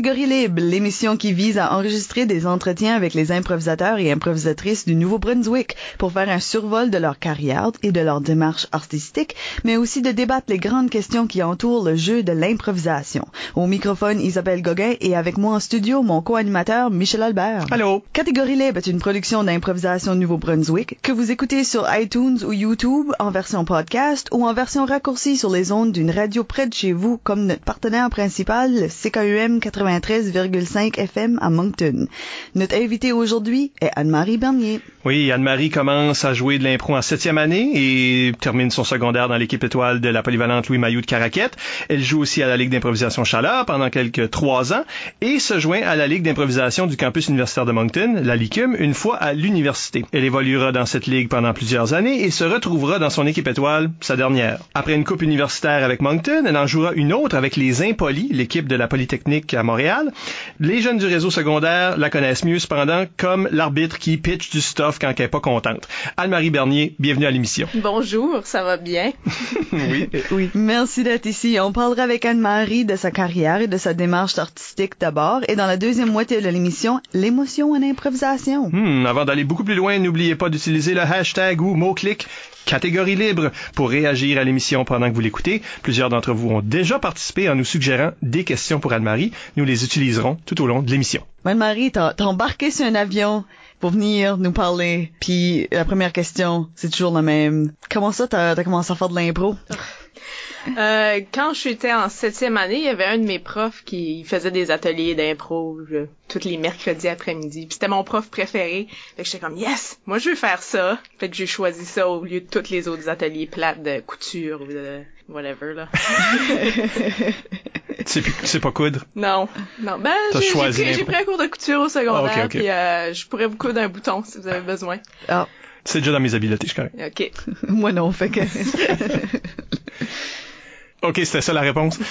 Catégorie Libre, l'émission qui vise à enregistrer des entretiens avec les improvisateurs et improvisatrices du Nouveau-Brunswick pour faire un survol de leur carrière et de leur démarche artistique, mais aussi de débattre les grandes questions qui entourent le jeu de l'improvisation. Au microphone, Isabelle Gauguin et avec moi en studio, mon co-animateur Michel Albert. Allô? Catégorie Libre est une production d'improvisation Nouveau-Brunswick que vous écoutez sur iTunes ou YouTube en version podcast ou en version raccourcie sur les ondes d'une radio près de chez vous comme notre partenaire principal, le CKUM 93,5 FM à Moncton. Notre invitée aujourd'hui est Anne-Marie Bernier. Oui, Anne-Marie commence à jouer de l'impro en septième année et termine son secondaire dans l'équipe étoile de la polyvalente Louis Mailloux de Caraquette. Elle joue aussi à la Ligue d'improvisation Chaleur pendant quelques trois ans et se joint à la Ligue d'improvisation du campus universitaire de Moncton, la LICUM, une fois à l'université. Elle évoluera dans cette ligue pendant plusieurs années et se retrouvera dans son équipe étoile, sa dernière. Après une coupe universitaire avec Moncton, elle en jouera une autre avec les Impolis, l'équipe de la Polytechnique à Montréal. Les jeunes du réseau secondaire la connaissent mieux cependant comme l'arbitre qui pitch du stuff quand elle est pas contente. Anne-Marie Bernier, bienvenue à l'émission. Bonjour, ça va bien? oui. Oui. Merci d'être ici. On parlera avec Anne-Marie de sa carrière et de sa démarche artistique d'abord et dans la deuxième moitié de l'émission, l'émotion en improvisation. Hmm, avant d'aller beaucoup plus loin, n'oubliez pas d'utiliser le hashtag ou mot-clic catégorie libre pour réagir à l'émission pendant que vous l'écoutez. Plusieurs d'entre vous ont déjà participé en nous suggérant des questions pour Anne-Marie. Nous les utiliserons tout au long de l'émission. Anne-Marie, t'as embarqué sur un avion pour venir nous parler. Puis la première question, c'est toujours la même. Comment ça, t'as as commencé à faire de l'impro? Euh, quand j'étais en septième année, il y avait un de mes profs qui faisait des ateliers d'impro euh, tous les mercredis après-midi. Puis c'était mon prof préféré. Fait que j'étais comme yes, moi je veux faire ça. Fait que j'ai choisi ça au lieu de tous les autres ateliers plates de couture ou de whatever là. C'est pas coudre? non, non. Ben j'ai pris, un cours de couture au secondaire. Ah, ok, ok. Puis euh, je pourrais vous coudre un bouton si vous avez besoin. Ah, C'est déjà dans mes habiletés, je connais. Ok. moi non, fait que... OK, c'était ça la réponse.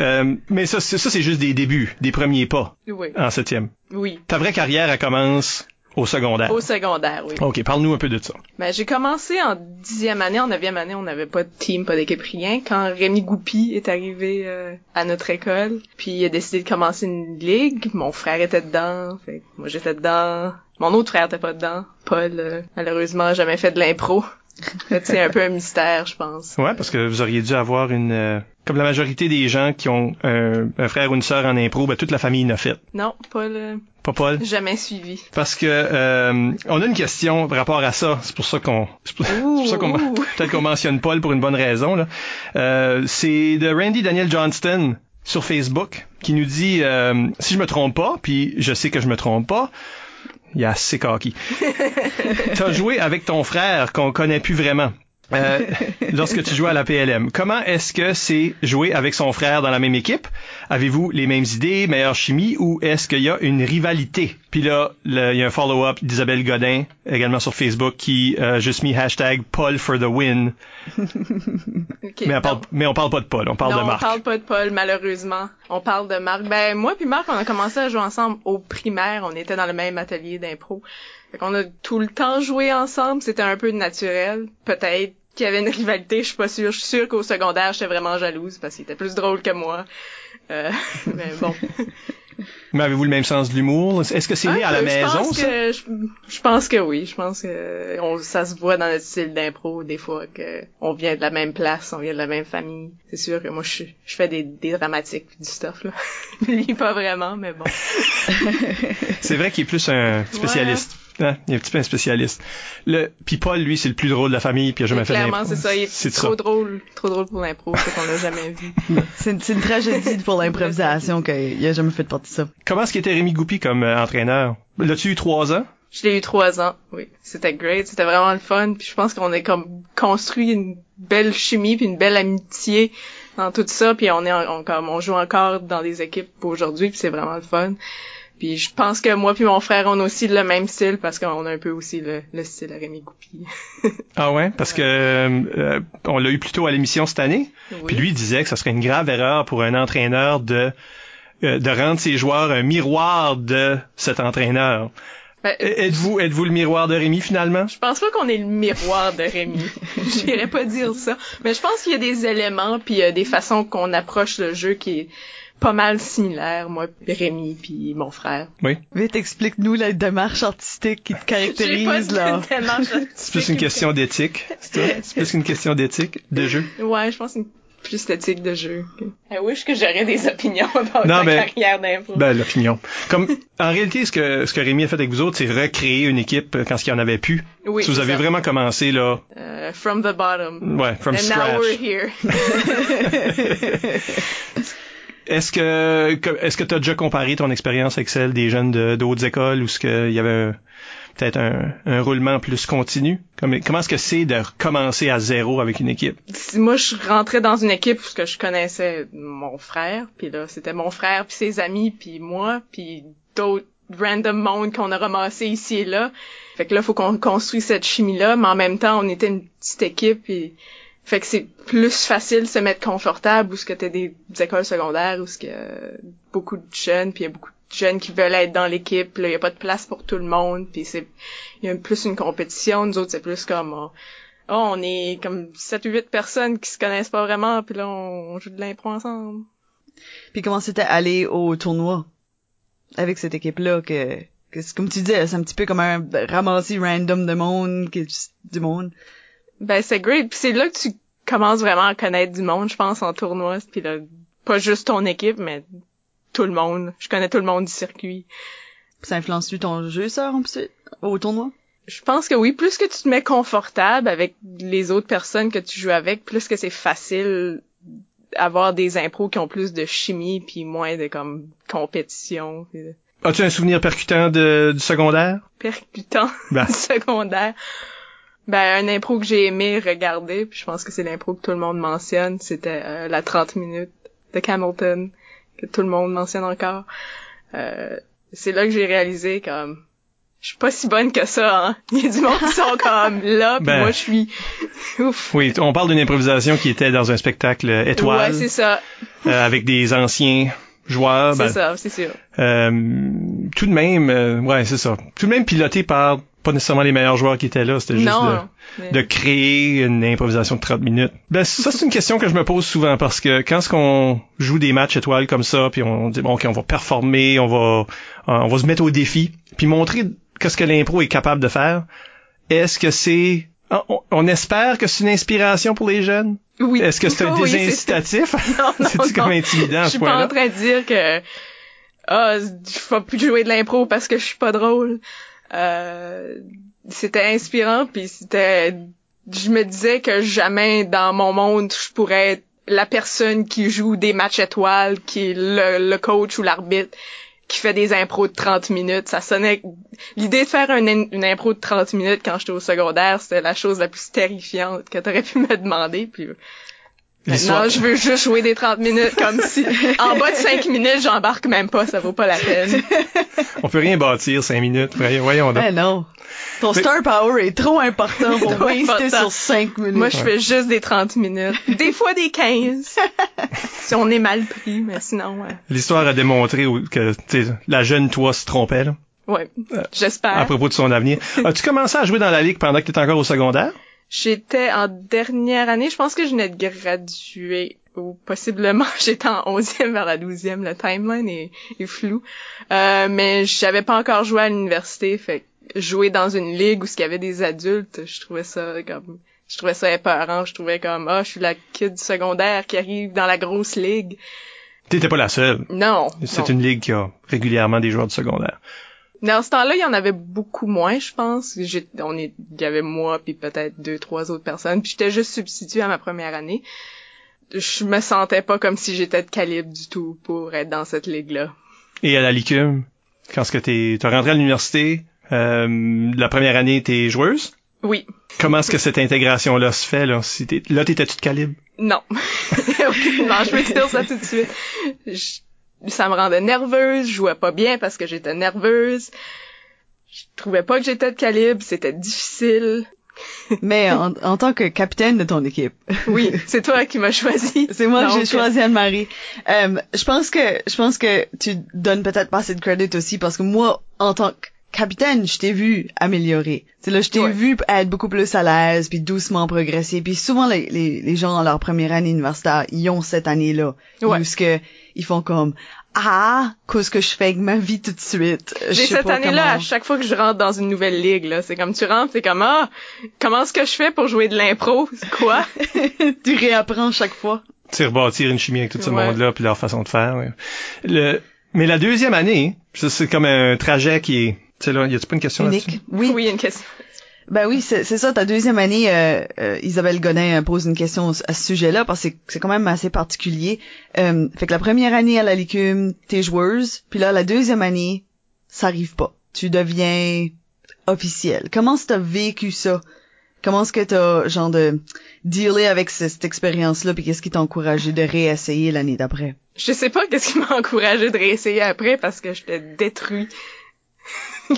Euh, mais ça, c'est- ça c'est juste des débuts, des premiers pas Oui. en septième. Oui. Ta vraie carrière, elle commence au secondaire. Au secondaire, oui. OK, parle-nous un peu de ça. Ben, j'ai commencé en dixième année, en neuvième année, on n'avait pas de team, pas d'équipe, rien. Quand Rémi Goupy est arrivé euh, à notre école, puis il a décidé de commencer une ligue, mon frère était dedans, fait moi j'étais dedans. Mon autre frère était pas dedans. Paul, euh, malheureusement, a jamais fait de l'impro. C'est un peu un mystère, je pense. Ouais, parce que vous auriez dû avoir une... euh, comme la majorité des gens qui ont un, un frère ou une sœur en impro, ben, toute la famille l'a fait. Non, Paul, euh, Pas Paul? jamais suivi. Parce que euh, on a une question par rapport à ça. C'est pour ça qu'on c'est pour, ça qu'on peut-être qu'on mentionne Paul pour une bonne raison. Là. Euh, c'est de Randy Daniel Johnston sur Facebook qui nous dit euh, si je me trompe pas, puis je sais que je me trompe pas. Il y a assez cocky. T'as joué avec ton frère qu'on connaît plus vraiment. Euh, lorsque tu jouais à la PLM. Comment est-ce que c'est jouer avec son frère dans la même équipe? Avez-vous les mêmes idées, meilleure chimie, ou est-ce qu'il y a une rivalité? Puis là, il y a un follow-up d'Isabelle Godin, également sur Facebook, qui a juste mis hashtag Paul for the win. Mais on, parle, mais on parle pas de Paul, on parle non, de Marc. on parle pas de Paul, malheureusement. On parle de Marc. Ben, moi puis Marc, on a commencé à jouer ensemble au primaire. On était dans le même atelier d'impro. Fait qu'on a tout le temps joué ensemble. C'était un peu naturel. Peut-être qu'il y avait une rivalité, je suis pas sûre. Je suis sûre qu'au secondaire, j'étais vraiment jalouse parce qu'il était plus drôle que moi. Euh, mais bon. Mais avez-vous le même sens de l'humour? Est-ce que c'est né Un à la je maison, pense ça? que je, je pense que oui. Je pense que on, ça se voit dans notre style d'impro des fois que on vient de la même place, on vient de la même famille. C'est sûr que moi je, je fais des, des dramatiques du stuff là. Lui pas vraiment, mais bon. C'est vrai qu'il est plus un spécialiste. Hein? Il est un petit peu un spécialiste. Le, puis Paul, lui, c'est le plus drôle de la famille, puis il a jamais fait Clairement, c'est ça. Il est, C'est trop ça. drôle, trop drôle pour l'impro, c'est qu'on l'a jamais vu. C'est une tragédie pour l'improvisation qu'il a jamais fait partie de ça. Comment est-ce qu'il était Rémi Goupy comme euh, entraîneur? L'as-tu eu trois ans? Je l'ai eu trois ans, oui. C'était great, c'était vraiment le fun. Puis je pense qu'on est comme construit une belle chimie puis une belle amitié dans tout ça. Puis on est en- on, comme on joue encore dans des équipes aujourd'hui, puis c'est vraiment le fun. Puis je pense que moi puis mon frère, on a aussi le même style parce qu'on a un peu aussi le, le style à Rémi Goupil. ah ouais, parce que euh, on l'a eu plus tôt à l'émission cette année. Puis lui il disait que ce serait une grave erreur pour un entraîneur de euh, de rendre ses joueurs un miroir de cet entraîneur. Ben, êtes-vous êtes-vous le miroir de Rémi finalement? Je pense pas qu'on est le miroir de Rémi. J'irais pas dire ça, mais je pense qu'il y a des éléments puis des façons qu'on approche le jeu qui est pas mal similaire, moi, Rémi puis mon frère. Oui. Vite, explique-nous la démarche artistique qui te caractérise, là. C'est plus une question d'éthique. C'est plus une question d'éthique de jeu? Ouais, je pense que c'est plus d'éthique de jeu. I wish que j'aurais des opinions about non, ma carrière d'impro. Ben, l'opinion. Comme, en réalité, ce que, ce que Rémi a fait avec vous autres, c'est recréer une équipe quand il y en avait plus. Oui. Si vous avez vraiment commencé, là. Uh, from the bottom. Ouais, from And scratch. now we're here. Est-ce que, est-ce que tu as déjà comparé ton expérience avec celle des jeunes de, d'autres écoles où ce qu'il y avait peut-être un, roulement plus continu? Comment, est-ce que c'est de commencer à zéro avec une équipe? Moi, je rentrais dans une équipe parce que je connaissais mon frère, puis là, c'était mon frère, puis ses amis, puis moi, puis d'autres random monde qu'on a ramassé ici et là. Fait que là, faut qu'on construise cette chimie-là, mais en même temps, on était une petite équipe, et fait que c'est plus facile de se mettre confortable où ce que t'as des, écoles secondaires où ce que beaucoup de jeunes puis il y a beaucoup de jeunes qui veulent être dans l'équipe, là, il y a pas de place pour tout le monde, puis c'est il y a plus une compétition, nous autres c'est plus comme oh, on est comme 7 ou 8 personnes qui se connaissent pas vraiment puis là on, joue de l'impro ensemble. Puis comment c'était aller au tournoi avec cette équipe là que, que comme tu disais, c'est un petit peu comme un ramassis random de monde du monde. Ben c'est great. Puis c'est là que tu commences vraiment à connaître du monde, je pense, en tournoi. Puis là, pas juste ton équipe, mais tout le monde. Je connais tout le monde du circuit. Ça influence-tu ton jeu, ça, au tournoi? Je pense que oui. Plus que tu te mets confortable avec les autres personnes que tu joues avec, plus que c'est facile avoir des impros qui ont plus de chimie puis moins de comme compétition. As-tu un souvenir percutant de, du secondaire? Percutant ben. du secondaire. Ben, un impro que j'ai aimé regarder, puis je pense que c'est l'impro que tout le monde mentionne, c'était euh, la 30 minutes de Hamilton, que tout le monde mentionne encore. Euh, c'est là que j'ai réalisé comme je suis pas si bonne que ça, hein. Il y a du monde qui sont comme là, puis ben. moi je suis ouf. Oui, on parle d'une improvisation qui était dans un spectacle étoile. Ouais, c'est ça. Euh, avec des anciens joueurs. C'est ben, ça, c'est sûr. tout de même, ouais, c'est ça. Tout de même piloté par pas nécessairement les meilleurs joueurs qui étaient là, c'était juste de, créer une improvisation de 30 minutes. Ben ça c'est une question que je me pose souvent parce que quand ce qu'on joue des matchs étoiles comme ça, puis on dit bon ok on va performer, on va on va se mettre au défi, puis montrer qu'est-ce que l'impro est capable de faire. Est-ce que c'est on, espère que c'est une inspiration pour les jeunes? Oui. Est-ce que c'est un oui, désincitatif? C'est comme intimidant Je suis pas en train de dire que ah, oh, je vais plus jouer de l'impro parce que je suis pas drôle. Euh, c'était inspirant puis c'était je me disais que jamais dans mon monde je pourrais être la personne qui joue des matchs étoiles, qui est le, coach ou l'arbitre, qui fait des impros de 30 minutes. Ça sonnait... L'idée de faire une impro de 30 minutes quand j'étais au secondaire, c'était la chose la plus terrifiante que t'aurais pu me demander. Puis non, je veux juste jouer des 30 minutes comme si en bas de 5 minutes, j'embarque même pas, ça vaut pas la peine. On peut rien bâtir 5 minutes, voyons donc. Eh non. Ton star power est trop important pour rester sur 5 minutes. Moi, je fais juste des 30 minutes. Des fois des 15. si on est mal pris, mais sinon, ouais. L'histoire a démontré que la jeune toi se trompait, là. Ouais, j'espère. À propos de son avenir. As-tu commencé à jouer dans la ligue pendant que tu étais encore au secondaire? J'étais en dernière année, je pense que je venais de graduer ou possiblement j'étais en 11e vers la 12e, le timeline est, flou. Euh, mais j'avais pas encore joué à l'université, fait jouer dans une ligue où il y avait des adultes, je trouvais ça comme je trouvais ça épeurant, je trouvais comme ah, je suis la kid secondaire qui arrive dans la grosse ligue. T'étais pas la seule. Non. C'est une ligue qui a régulièrement des joueurs de secondaire. Dans ce temps-là, il y en avait beaucoup moins, je pense. on est, il y avait moi puis peut-être deux, trois autres personnes. Puis j'étais juste substituée à ma première année. Je me sentais pas comme si j'étais de calibre du tout pour être dans cette ligue-là. Et à la Licume, quand est-ce que t'es, t'es rentré à l'université, euh, la première année, t'es joueuse? Oui. Comment est-ce que cette intégration-là se fait, là? Si là, t'étais-tu de calibre? Non. non, je peux te dire ça tout de suite ça me rendait nerveuse, je jouais pas bien parce que j'étais nerveuse. Je trouvais pas que j'étais de calibre, c'était difficile. Mais en, en, tant que capitaine de ton équipe. Oui, c'est toi qui m'as choisi. c'est moi qui j'ai choisi Anne-Marie. Euh, je pense que je pense que tu donnes peut-être pas assez de crédit aussi parce que moi, en tant que capitaine, je t'ai vu améliorer. C'est là, je t'ai vu être beaucoup plus à l'aise, puis doucement progresser. Puis souvent, les, les, les gens en leur première année universitaire, ils ont cette année-là. Ouais. Que ils font comme ah, qu'est-ce que je fais avec ma vie tout de suite? J'ai cette année-là, à chaque fois que je rentre dans une nouvelle ligue, là, c'est comme tu rentres, c'est comme, ah, comment est-ce que je fais pour jouer de l'impro? C'est quoi? tu réapprends chaque fois. Tu rebâtir une chimie avec tout ce monde-là, puis leur façon de faire. Le... Mais la deuxième année, c'est comme un trajet qui est... Tu sais là, y a-tu pas une question là-dessus? Oui. Oui, une question. Ben oui, c'est ça. Ta deuxième année, euh, euh, Isabelle Godin pose une question à ce sujet-là parce que c'est quand même assez particulier. Euh, fait que la première année à la Licume, t'es joueuse, puis là la deuxième année, ça arrive pas. Tu deviens officiel. Comment t'as vécu ça? Comment est-ce que t'as genre de dealer avec cette expérience-là, puis qu'est-ce qui t'a encouragé de réessayer l'année d'après? Je sais pas qu'est-ce qui m'a encouragé de réessayer après parce que j'étais détruit.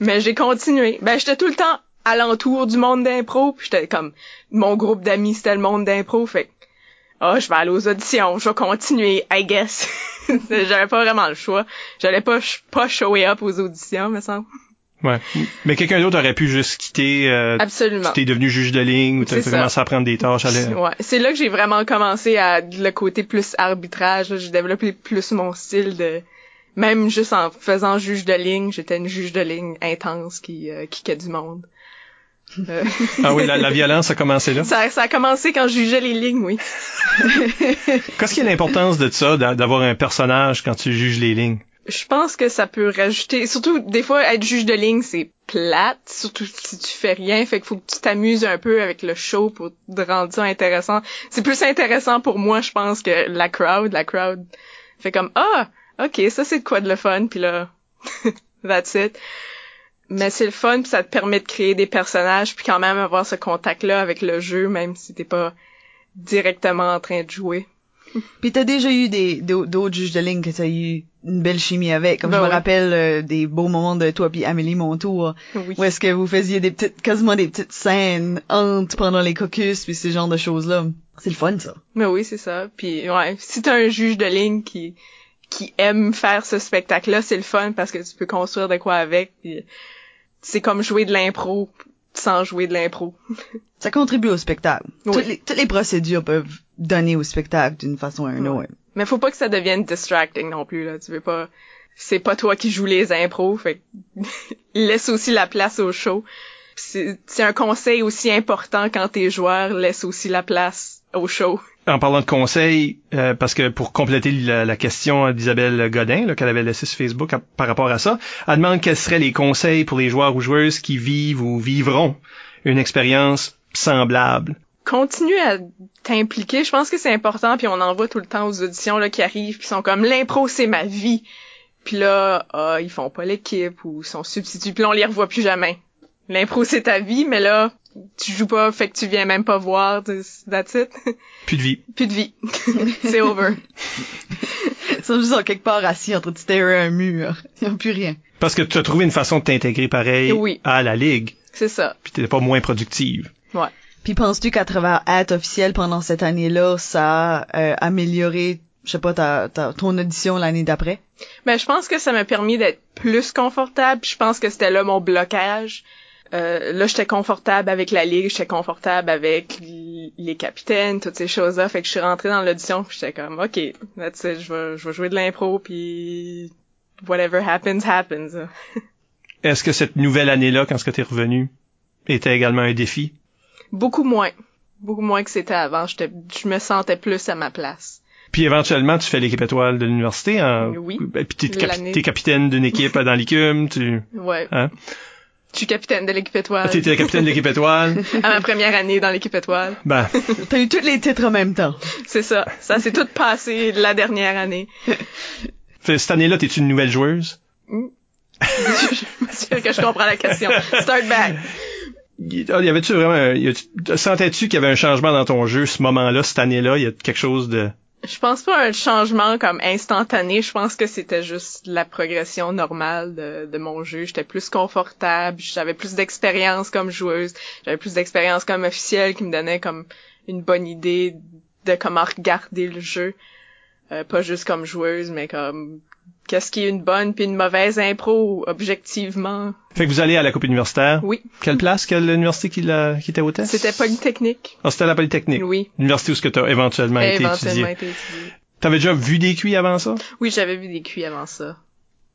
Mais j'ai continué. Ben, j'étais tout le temps alentour du monde d'impro, puis j'étais comme mon groupe d'amis c'était le monde d'impro, fait ah, oh, je vais aller aux auditions, je vais continuer, I guess. J'avais pas vraiment le choix. J'allais pas pas shower up aux auditions, me semble. Ouais. Mais quelqu'un d'autre aurait pu juste quitter. Euh, Absolument. Tu es devenu juge de ligne ou tu as commencé à prendre des tâches. Ouais. C'est là que j'ai vraiment commencé à le côté plus arbitrage. J'ai développé plus mon style de même juste en faisant juge de ligne, j'étais une juge de ligne intense qui euh, qui du monde. Euh. ah oui, la, violence a commencé là. Ça, ça a commencé quand je jugeais les lignes, oui. Qu'est-ce qui est l'importance de ça, d'avoir un personnage quand tu juges les lignes? Je pense que ça peut rajouter, surtout des fois être juge de ligne c'est plate, surtout si tu fais rien, fait qu'il faut que tu t'amuses un peu avec le show pour te rendre ça intéressant. C'est plus intéressant pour moi, je pense, que la crowd. La crowd fait comme ah ok, ça c'est de quoi de le fun, puis là, that's it. Mais c'est le fun, puis ça te permet de créer des personnages, puis quand même avoir ce contact-là avec le jeu, même si t'es pas directement en train de jouer. Puis t'as déjà eu des d'autres juges de ligne que t'as eu une belle chimie avec. Comme je ben me rappelle euh, des beaux moments de toi puis Amélie Montour. Oui. Où est-ce que vous faisiez des petites, quasiment des petites scènes entre pendant les caucus puis ce genre de choses-là. C'est le fun, ça. Mais oui, c'est ça. Puis ouais, si t'as un juge de ligne qui qui aime faire ce spectacle-là, c'est le fun parce que tu peux construire de quoi avec. C'est comme jouer de l'impro sans jouer de l'impro. ça contribue au spectacle. Toutes, les, toutes les procédures peuvent donner au spectacle d'une façon ou d'une autre. Mais faut pas que ça devienne distracting non plus là. Tu veux pas. C'est pas toi qui joues les impros. Fait laisse aussi la place au show. C'est un conseil aussi important quand t'es joueur. Laisse aussi la place au show en parlant de conseils, euh, parce que pour compléter la, question d'Isabelle Godin, qu'elle avait laissée sur Facebook par rapport à ça, elle demande quels seraient les conseils pour les joueurs ou joueuses qui vivent ou vivront une expérience semblable. Continue à t'impliquer, je pense que c'est important, puis on en voit tout le temps aux auditions là, qui arrivent, puis sont comme l'impro c'est ma vie. Puis là, ah, ils font pas l'équipe ou sont substituts, puis on les revoit plus jamais. L'impro c'est ta vie, mais là, tu joues pas, fait que tu viens même pas voir, that's it. Plus de vie. Plus de vie. c'est over. Ils sont juste en quelque part assis en train de starer un mur. Ils n'ont plus rien. Parce que tu as trouvé une façon de t'intégrer pareil à la ligue. C'est ça. Puis t'es pas moins productive. Ouais. Puis penses-tu qu'à travers être officiel pendant cette année-là, ça a euh, amélioré, je sais pas, ta, ta, ton audition l'année d'après? Ben, je pense que ça m'a permis d'être plus confortable. Je pense que c'était là mon blocage. Euh, là, j'étais confortable avec la ligue, j'étais confortable avec les capitaines, toutes ces choses-là. Fait que je suis rentrée dans l'audition, puis j'étais comme, ok, that's it, je vais, je vais jouer de l'impro, puis whatever happens, happens. Est-ce que cette nouvelle année-là, quand ce que t'es revenu, était également un défi? Beaucoup moins. Beaucoup moins que c'était avant. J'étais, je me sentais plus à ma place. Puis éventuellement, tu fais l'équipe étoile de l'université. Hein? Oui. Puis t'es, capitaine d'une équipe dans l'ICUM. Tu... Ouais. Hein? Je suis capitaine de l'équipe étoile. Tu étais capitaine de l'équipe étoile. à ma première année dans l'équipe étoile. Ben. T'as eu tous les titres en même temps. C'est ça. Ça s'est tout passé la dernière année. cette année-là, t'es-tu une nouvelle joueuse? Mm. je suis sûre que je comprends la question. Start back. Y avait-tu vraiment, sentais-tu qu'il y avait un changement dans ton jeu ce moment-là, cette année-là? Il y a quelque chose de Je pense pas un changement comme instantané. Je pense que c'était juste la progression normale de, de mon jeu. J'étais plus confortable. J'avais plus d'expérience comme joueuse. J'avais plus d'expérience comme officielle qui me donnait comme une bonne idée de comment regarder le jeu. Euh, pas juste comme joueuse, mais comme qu'est-ce qui est une bonne puis une mauvaise impro objectivement. Fait que vous allez à la coupe universitaire? Oui. Quelle place? Quelle université qui, l'a, qui était hôtesse? C'était Polytechnique. Ah, c'était à la Polytechnique. Oui. L'université où ce que t'as éventuellement été Éventuellement étudié. T'avais déjà vu des cuits avant ça? Oui, j'avais vu des cuits avant ça.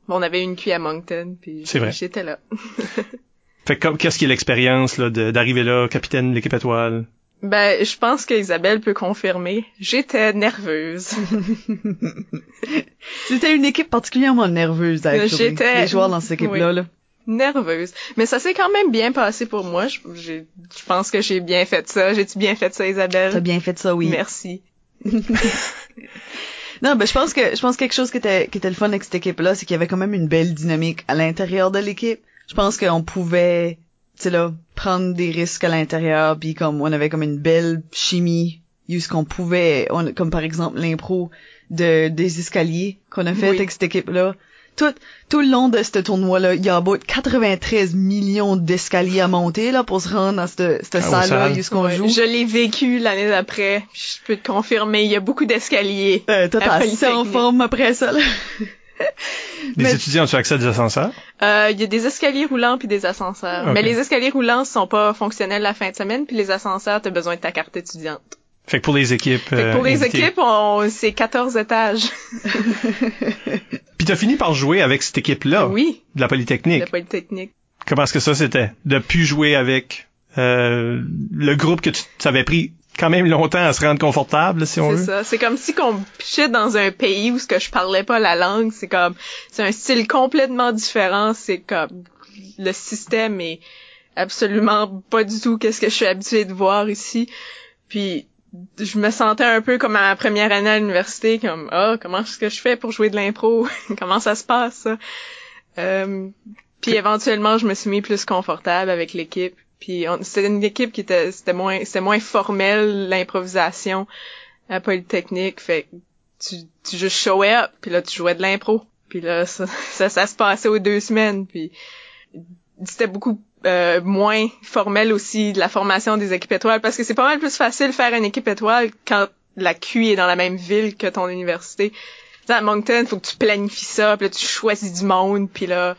Bon, on avait une cuit à Moncton, puis C'est vrai. j'étais là. Fait que comme- qu'est-ce qui est l'expérience d'arriver là, capitaine de l'équipe étoile? Ben, je pense qu'Isabelle peut confirmer. J'étais nerveuse. C'était une équipe particulièrement nerveuse, actually. J'étais- Les joueurs dans cette équipe-là, Oui. là. nerveuse. Mais ça s'est quand même bien passé pour moi. Je, pense que j'ai bien fait ça. J'ai-tu bien fait ça, Isabelle? T'as bien fait ça, oui. Merci. Non, ben je pense que je pense que quelque chose qui était qui était le fun avec cette équipe-là, c'est qu'il y avait quand même une belle dynamique à l'intérieur de l'équipe. Je pense qu'on pouvait, tu sais là, prendre des risques à l'intérieur, puis comme on avait comme une belle chimie, ce qu'on pouvait, on- comme par exemple l'impro de des escaliers qu'on a fait Oui. avec cette équipe-là. Tout tout le long de ce tournoi-là, il y a beau 93 millions d'escaliers à monter là pour se rendre dans cette cette Ah, salle-là, où ce qu'on Ouais, joue. Je l'ai vécu l'année d'après. Je peux te confirmer, il y a beaucoup d'escaliers. Euh, en forme après ça, là. Les Mais- étudiants accès à des ascenseurs? Euh, Il y a des escaliers roulants puis des ascenseurs. Mais les escaliers roulants sont pas fonctionnels la fin de semaine, puis les ascenseurs, t'as besoin de ta carte étudiante. Fait que pour les équipes. Fait que pour euh, les invitées. équipes, on... c'est 14 étages. Puis t'as fini par jouer avec cette équipe-là? Oui, de la Polytechnique. la Polytechnique. Comment est-ce que ça c'était? De plus jouer avec euh, le groupe que tu t'avais pris quand même longtemps à se rendre confortable, si on C'est veut. ça. C'est comme si qu'on pichait dans un pays où ce que je parlais pas la langue. C'est comme, c'est un style complètement différent. C'est comme, le système est absolument pas du tout qu'est-ce que je suis habituée de voir ici. Puis, je me sentais un peu comme à ma première année à l'université, comme, ah, comment est-ce que je fais pour jouer de l'impro? comment ça se passe, ça? Euh, puis éventuellement, je me suis mis plus confortable avec l'équipe. Puis c'était une équipe qui était c'était moins c'était moins formel l'improvisation à Polytechnique. Fait tu tu juste showais up puis là tu jouais de l'impro. Puis là ça, ça ça se passait aux deux semaines. Puis c'était beaucoup euh, moins formel aussi de la formation des équipes étoiles parce que c'est pas mal plus facile faire une équipe étoile quand la QI est dans la même ville que ton université. Tu sais, à Moncton, faut que tu planifies ça, puis là tu choisis du monde, puis là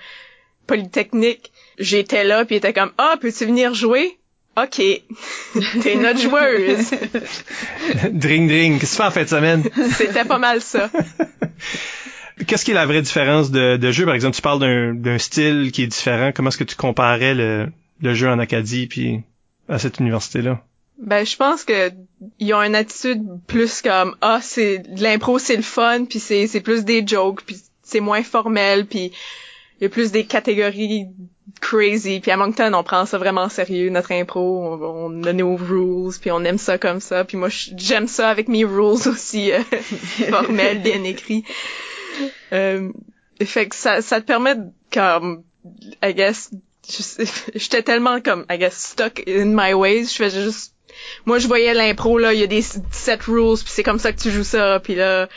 Polytechnique, j'étais là puis il était comme "Ah, peux-tu venir jouer OK. T'es notre joueuse." Dring dring, qu'est-ce que tu fais en fin de semaine? C'était pas mal ça. Qu'est-ce qui est la vraie différence de, de jeu? Par exemple, tu parles d'un, style qui est différent. Comment est-ce que tu comparais le, le jeu en Acadie puis à cette université-là? Ben je pense que ils ont une attitude plus comme "Ah, c'est l'impro, c'est le fun, puis c'est c'est plus des jokes, puis c'est moins formel, puis il y a plus des catégories crazy. Puis à Moncton, on prend ça vraiment sérieux, notre impro. On, on a nos rules, puis on aime ça comme ça. Puis moi, j'aime ça avec mes rules aussi euh, formels, bien écrits. Euh, fait que ça, ça te permet comme, I guess, j'étais tellement comme, I guess, stuck in my ways. Je faisais juste, moi, je voyais l'impro, là, il y a des set rules, puis c'est comme ça que tu joues ça, puis là,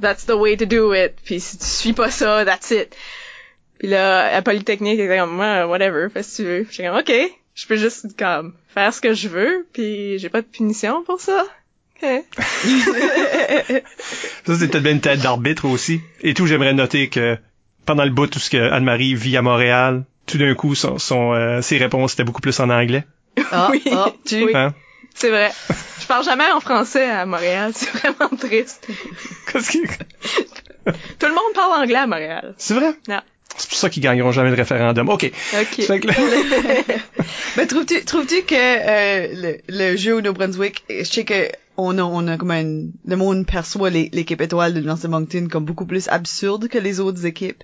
that's the way to do it. Puis si tu suis pas ça, that's it. Puis là, à Polytechnique, j'étais comme, Ah, whatever, fais ce que tu veux. J'étais comme, ok, je peux juste, comme, faire ce que je veux, puis j'ai pas de punition pour ça. Ok. Ça, c'est peut-être bien une tête d'arbitre aussi. Et tout, j'aimerais noter que pendant le bout, tout ce que Anne-Marie vit à Montréal, tout d'un coup, son, son, euh, ses réponses étaient beaucoup plus en anglais. Ah, Oui. ah, tu... Oui. Hein? C'est vrai. Je parle jamais en français à Montréal, c'est vraiment triste. Qu'est-ce que- Tout le monde parle anglais à Montréal. C'est vrai? Non. C'est pour ça qu'ils gagneront jamais le référendum. OK. Ok. Fait que là- Ben, trouves-tu, trouves-tu que euh, le, le jeu au New Brunswick, je sais que on a, on a comme un, le monde perçoit les- l'équipe étoile de l'Université Moncton comme beaucoup plus absurde que les autres équipes.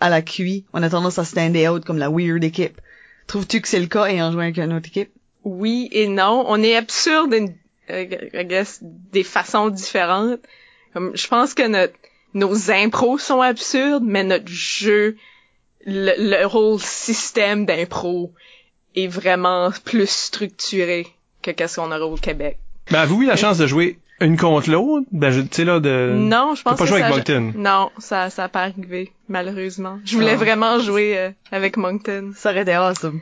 À la QI, on a tendance à stand out comme la weird équipe. Trouves-tu que c'est le cas ayant joué avec une autre équipe? oui et non. On est absurde, in- euh, I guess, des façons différentes. Comme, je pense que notre, nos impros sont absurdes, mais notre jeu, le, le whole système d'impro est vraiment plus structuré que qu'est-ce qu'on aurait au Québec. Ben, avez-vous eu la chance de jouer une contre l'autre? Ben, je- tu sais, là, de... Non, je pense pas que joué avec Moncton? Non, ça ça a pas arrivé, malheureusement. Je voulais Ah. vraiment jouer euh, avec Moncton. Ça aurait été awesome.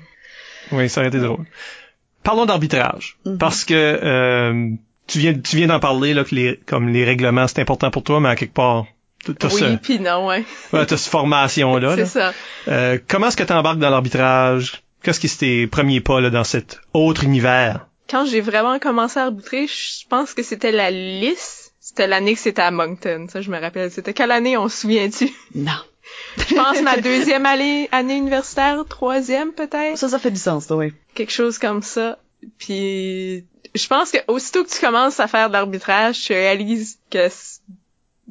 Oui, ça aurait été drôle. Parlons d'arbitrage. Mhm. Parce que, euh, tu viens, tu viens d'en parler, là, que les, comme les règlements, c'est important pour toi, mais à quelque part, Oui, ce- puis non, ouais. ouais, t'as cette formation-là, C'est là. ça. Euh, comment est-ce que tu embarques dans l'arbitrage? Qu'est-ce qui c'est tes premiers pas là, dans cet autre univers? Quand j'ai vraiment commencé à arbitrer, je pense que c'était la liste. C'était l'année que c'était à Moncton. Ça, je me rappelle. C'était quelle année, on se souvient-tu? Non. Je pense ma deuxième année, année universitaire, troisième peut-être. Ça, ça fait du sens, toi, oui. quelque chose comme ça. Puis je pense que aussitôt que tu commences à faire de l'arbitrage, tu réalises que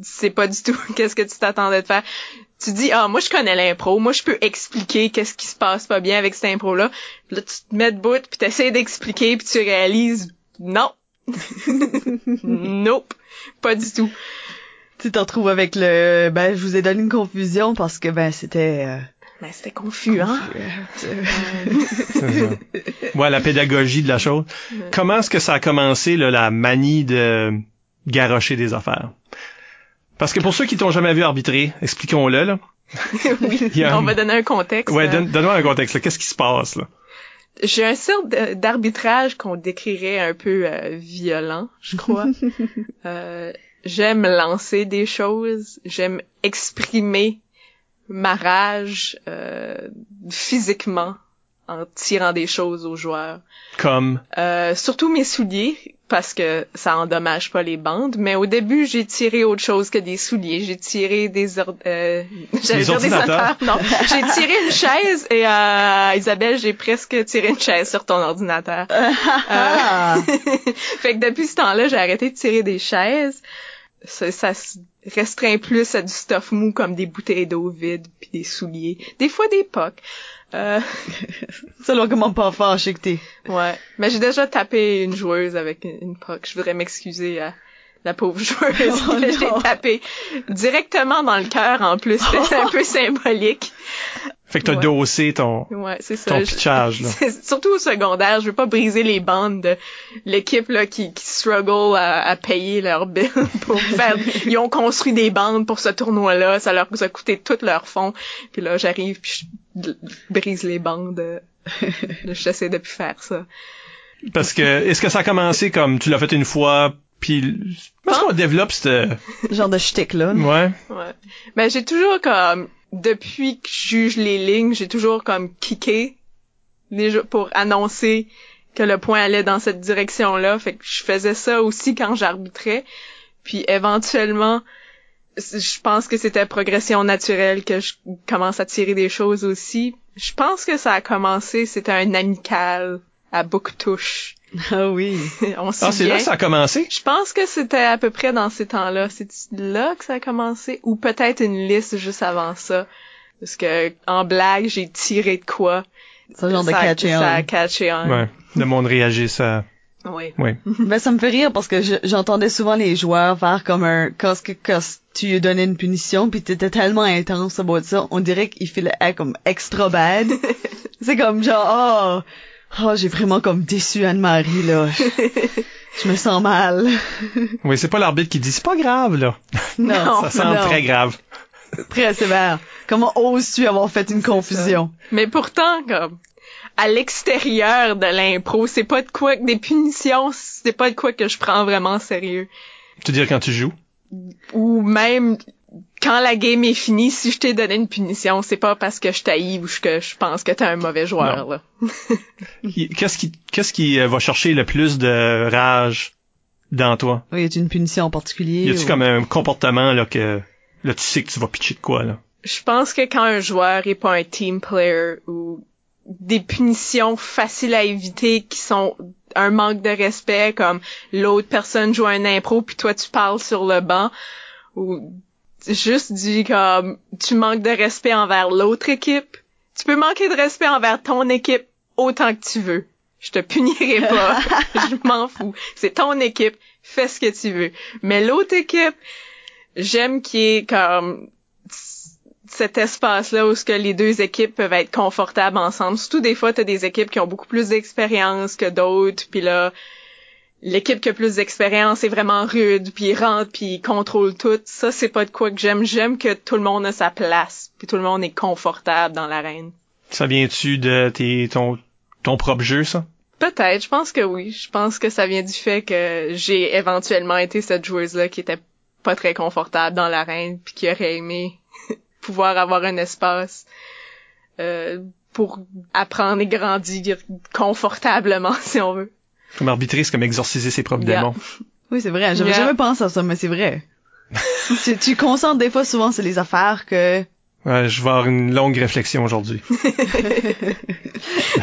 c'est pas du tout qu'est-ce que tu t'attendais de faire. Tu dis ah moi je connais l'impro, moi je peux expliquer qu'est-ce qui se passe pas bien avec cette impro là. Là tu te mets debout puis t'essaies d'expliquer puis tu réalises non. nope, pas du tout. Tu te retrouves avec le, ben, je vous ai donné une confusion parce que, ben, c'était, euh, Mais c'était confus hein? Ça. ouais, la pédagogie de la chose. Comment est-ce que ça a commencé, là, la manie de garrocher des affaires? Parce que pour ceux qui t'ont jamais vu arbitrer, expliquons-le, là. oui, un- on va donner un contexte. Ouais, donne- donne-moi un contexte, là. Qu'est-ce qui se passe, là? J'ai un sorte de- d'arbitrage qu'on décrirait un peu euh, violent, je crois. Euh, j'aime lancer des choses, j'aime exprimer ma rage euh, physiquement en tirant des choses aux joueurs. Comme, Euh, surtout mes souliers parce que ça endommage pas les bandes. Mais au début, j'ai tiré autre chose que des souliers. J'ai tiré des ord- euh, j'allais Des ordinateurs. Non, j'ai tiré une chaise et euh, Isabelle, j'ai presque tiré une chaise sur ton ordinateur. Ah! fait que depuis ce temps-là, j'ai arrêté de tirer des chaises. Ça, ça se restreint plus à du stuff mou comme des bouteilles d'eau vides puis des souliers. Des fois des pucks. Euh, ça doit comment pas fâché que t'es. Ouais. Mais j'ai déjà tapé une joueuse avec une puck. Je voudrais m'excuser à la pauvre joueuse. Oh que j'ai non. tapé directement dans le cœur en plus. C'était un peu symbolique. fait que t'as Ouais. dossé ton, Ouais, c'est ça. ton pitchage, là. c'est- Surtout au secondaire, je veux pas briser les bandes de l'équipe là qui, qui struggle à, à payer leur bill pour faire. Ils ont construit des bandes pour ce tournoi-là, ça leur a coûté tout leur fonds. Puis là, j'arrive puis je brise les bandes. J'essaie de plus faire ça. Parce que, est-ce que ça a commencé comme tu l'as fait une fois, puis parce qu'on développe cette, Genre de shtick, là. ouais, Ouais. Ben j'ai toujours comme depuis que je juge les lignes, j'ai toujours comme kické les jeux pour annoncer que le point allait dans cette direction-là. Fait que je faisais ça aussi quand j'arbitrais. Puis éventuellement, je pense que c'était progression naturelle que je commence à tirer des choses aussi. Je pense que ça a commencé, c'était un amical à touche. Ah oui. On ah, c'est là que ça a commencé? je pense que c'était à peu près dans ces temps-là. C'est là que ça a commencé? Ou peut-être une liste juste avant ça? Parce que en blague, j'ai tiré de quoi? C'est genre de ça, a- catcher ça a catché on. Ouais. Le monde réagit, ça, Oui. oui. Ben, ça me fait rire parce que je- j'entendais souvent les joueurs faire comme un, quand, quand tu lui donnais une punition pis t'étais tellement intense à bout de ça, on dirait qu'il fait le comme extra bad. C'est comme genre, oh, oh, j'ai vraiment comme déçu Anne-Marie, là. Je, je me sens mal. Oui, c'est pas l'arbitre qui dit, c'est pas grave, là. Non, ça semble non. très grave. Très sévère. Comment oses-tu avoir fait une confusion? Mais pourtant, comme à l'extérieur de l'impro, c'est pas de quoi des punitions, c'est pas de quoi que je prends vraiment sérieux. Tu veux dire quand tu joues? Ou même quand la game est finie, si je t'ai donné une punition, c'est pas parce que je t'haïs ou que je pense que t'es un mauvais joueur. Non. Là. Qu'est-ce qui, qu'est-ce qui euh, va chercher le plus de rage dans toi? Oui, y a une punition en particulier? Y a-tu ou- comme un comportement, là, que, là, tu sais que tu vas pitcher de quoi, là? Je pense que quand un joueur est pas un team player ou des punitions faciles à éviter qui sont un manque de respect comme l'autre personne joue un impro puis toi tu parles sur le banc ou juste du comme tu manques de respect envers l'autre équipe. Tu peux manquer de respect envers ton équipe autant que tu veux. Je te punirai pas. je m'en fous. C'est ton équipe. Fais ce que tu veux. Mais l'autre équipe, j'aime qu'il y ait comme cet espace-là où ce que les deux équipes peuvent être confortables ensemble. Surtout des fois, t'as des équipes qui ont beaucoup plus d'expérience que d'autres, puis là, l'équipe qui a plus d'expérience est vraiment rude, puis rentre, puis contrôle tout. Ça, c'est pas de quoi que j'aime. J'aime que tout le monde a sa place, puis tout le monde est confortable dans l'arène. Ça vient-tu de tes, ton, ton propre jeu, ça? Peut-être, je pense que oui. Je pense que ça vient du fait que j'ai éventuellement été cette joueuse-là qui était pas très confortable dans l'arène, puis qui aurait aimé pouvoir avoir un espace euh, pour apprendre et grandir confortablement, si on veut. Comme arbitrice, comme exorciser ses propres Yeah. démons. Oui, c'est vrai. J'avais Yeah. jamais pensé à ça, mais c'est vrai. tu, tu concentres des fois souvent sur les affaires que... Ouais, je vais avoir une longue réflexion aujourd'hui.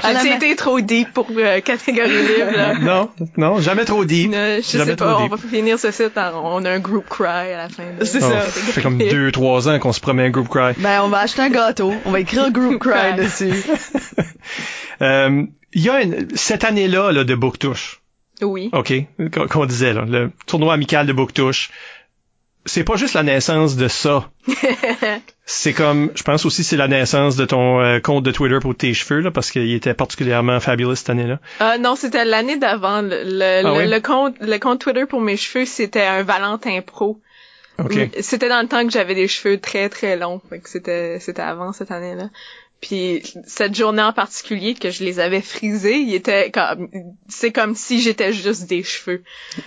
J'ai ma- été trop deep pour euh, catégorie libre, là. non, non, jamais trop deep. Ne- je Jamais sais trop pas, on va finir ce site en, on a un group cry à la fin. de- C'est Oh, ça. ça fait comme deux, trois ans qu'on se promet un group cry. Ben, on va acheter un gâteau. On va écrire Group Cry dessus. Euh, Il y a une, cette année-là là, de Booktouche, Oui. OK, qu'on qu'on disait, là, le tournoi amical de Booktouche, c'est pas juste la naissance de ça. c'est comme, je pense aussi c'est la naissance de ton euh, compte de Twitter pour tes cheveux, là, parce qu'il était particulièrement fabulous cette année-là. Ah non, c'était l'année d'avant. Le, le, Ah le- oui? le compte, le compte Twitter pour mes cheveux, c'était un Valentin Pro. OK. Oui, C'était dans le temps que j'avais des cheveux très très longs. Fait que c'était c'était avant cette année-là. Puis cette journée en particulier que je les avais frisés, il était comme c'est comme si j'étais juste des cheveux.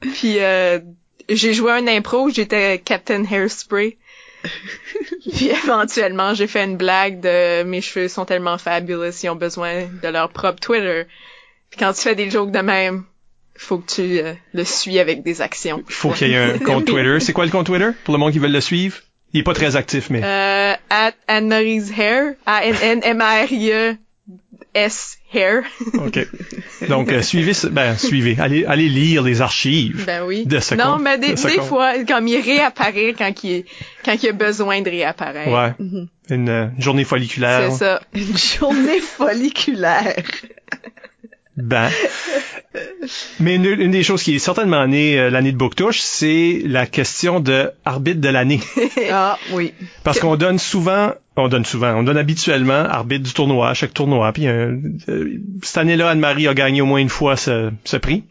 Puis euh, j'ai joué un impro, où j'étais Captain Hairspray. Puis éventuellement, j'ai fait une blague de mes cheveux sont tellement fabulous, ils ont besoin de leur propre Twitter. Puis quand tu fais des jokes de même, faut que tu euh, le suis avec des actions. Il faut qu'il y ait un compte Twitter. C'est quoi le compte Twitter pour le monde qui veut le suivre? Il est pas très actif, mais Euh, at Anne-Marie's Hair, A-N-N-M-A-R-I-E S Hair. OK. Donc, euh, suivez, ce- ben, suivez. Allez, allez lire les archives. Ben oui. De ce non, mais des, de ce des fois, comme il réapparaît quand il, quand il a besoin de réapparaître. Ouais. Mhm. Une euh, journée folliculaire. C'est ça. Une journée folliculaire. Ben. Mais une, une des choses qui est certainement née euh, l'année de Booktouche, c'est la question de arbitre de l'année. Ah, oui. Parce qu'on donne souvent, on donne souvent, on donne habituellement arbitre du tournoi à chaque tournoi. Puis euh, euh, cette année-là, Anne-Marie a gagné au moins une fois ce, ce prix.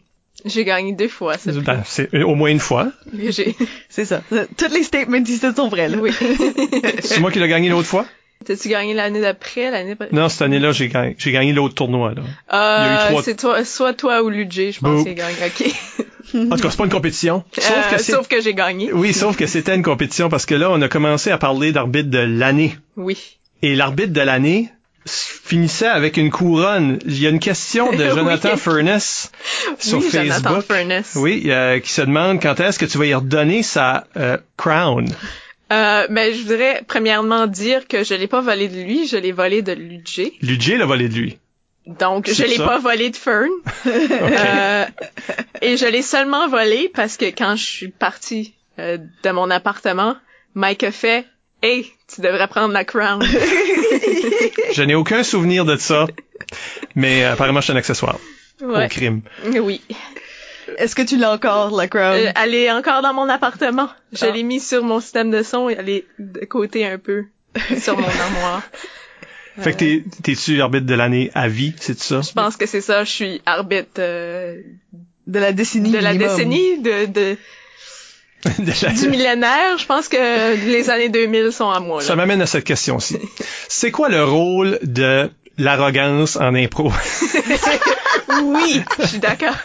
J'ai gagné deux fois. Ben, c'est euh, au moins une fois. J'ai, C'est ça. Toutes les statements ici sont vrais, là. oui. C'est moi qui l'ai gagné l'autre fois? T'as-tu gagné l'année d'après, l'année? Non, cette année-là, j'ai gagné, j'ai gagné l'autre tournoi. Là. Euh, trois- c'est toi, soit toi ou Ludger, je pense qu'il gagne. Ok. En tout cas, c'est pas une compétition. Sauf Euh, que c'est sauf que j'ai gagné. Oui, sauf que c'était une compétition parce que là, on a commencé à parler d'arbitre de l'année. Oui. Et l'arbitre de l'année finissait avec une couronne. Il y a une question de Oui. Jonathan Furness sur oui, Facebook. Jonathan Furness. Oui, euh, qui se demande quand est-ce que tu vas y redonner sa euh, crown. Euh, ben, je voudrais premièrement dire que je l'ai pas volé de lui, je l'ai volé de Ludger. Ludger l'a volé de lui. Donc, je l'ai pas volé de Fern. Euh, et je l'ai seulement volé parce que quand je suis partie euh, de mon appartement, Mike a fait « Hey, tu devrais prendre la crown. Je n'ai aucun souvenir de ça, mais apparemment, c'est un accessoire » au Ouais. crime. Oui. Est-ce que tu l'as encore, la crown? Euh, elle est encore dans mon appartement. Je Ah. l'ai mis sur mon système de son et elle est de côté un peu sur mon armoire. Fait que t'es, t'es-tu arbitre de l'année à vie, c'est ça? Je pense que c'est ça. Je suis arbitre euh, de la décennie de la minimum. décennie, de, de De la- du millénaire. Je pense que les années 2000 sont à moi. Ça m'amène à cette question-ci. C'est quoi le rôle de l'arrogance en impro? Oui, je suis d'accord.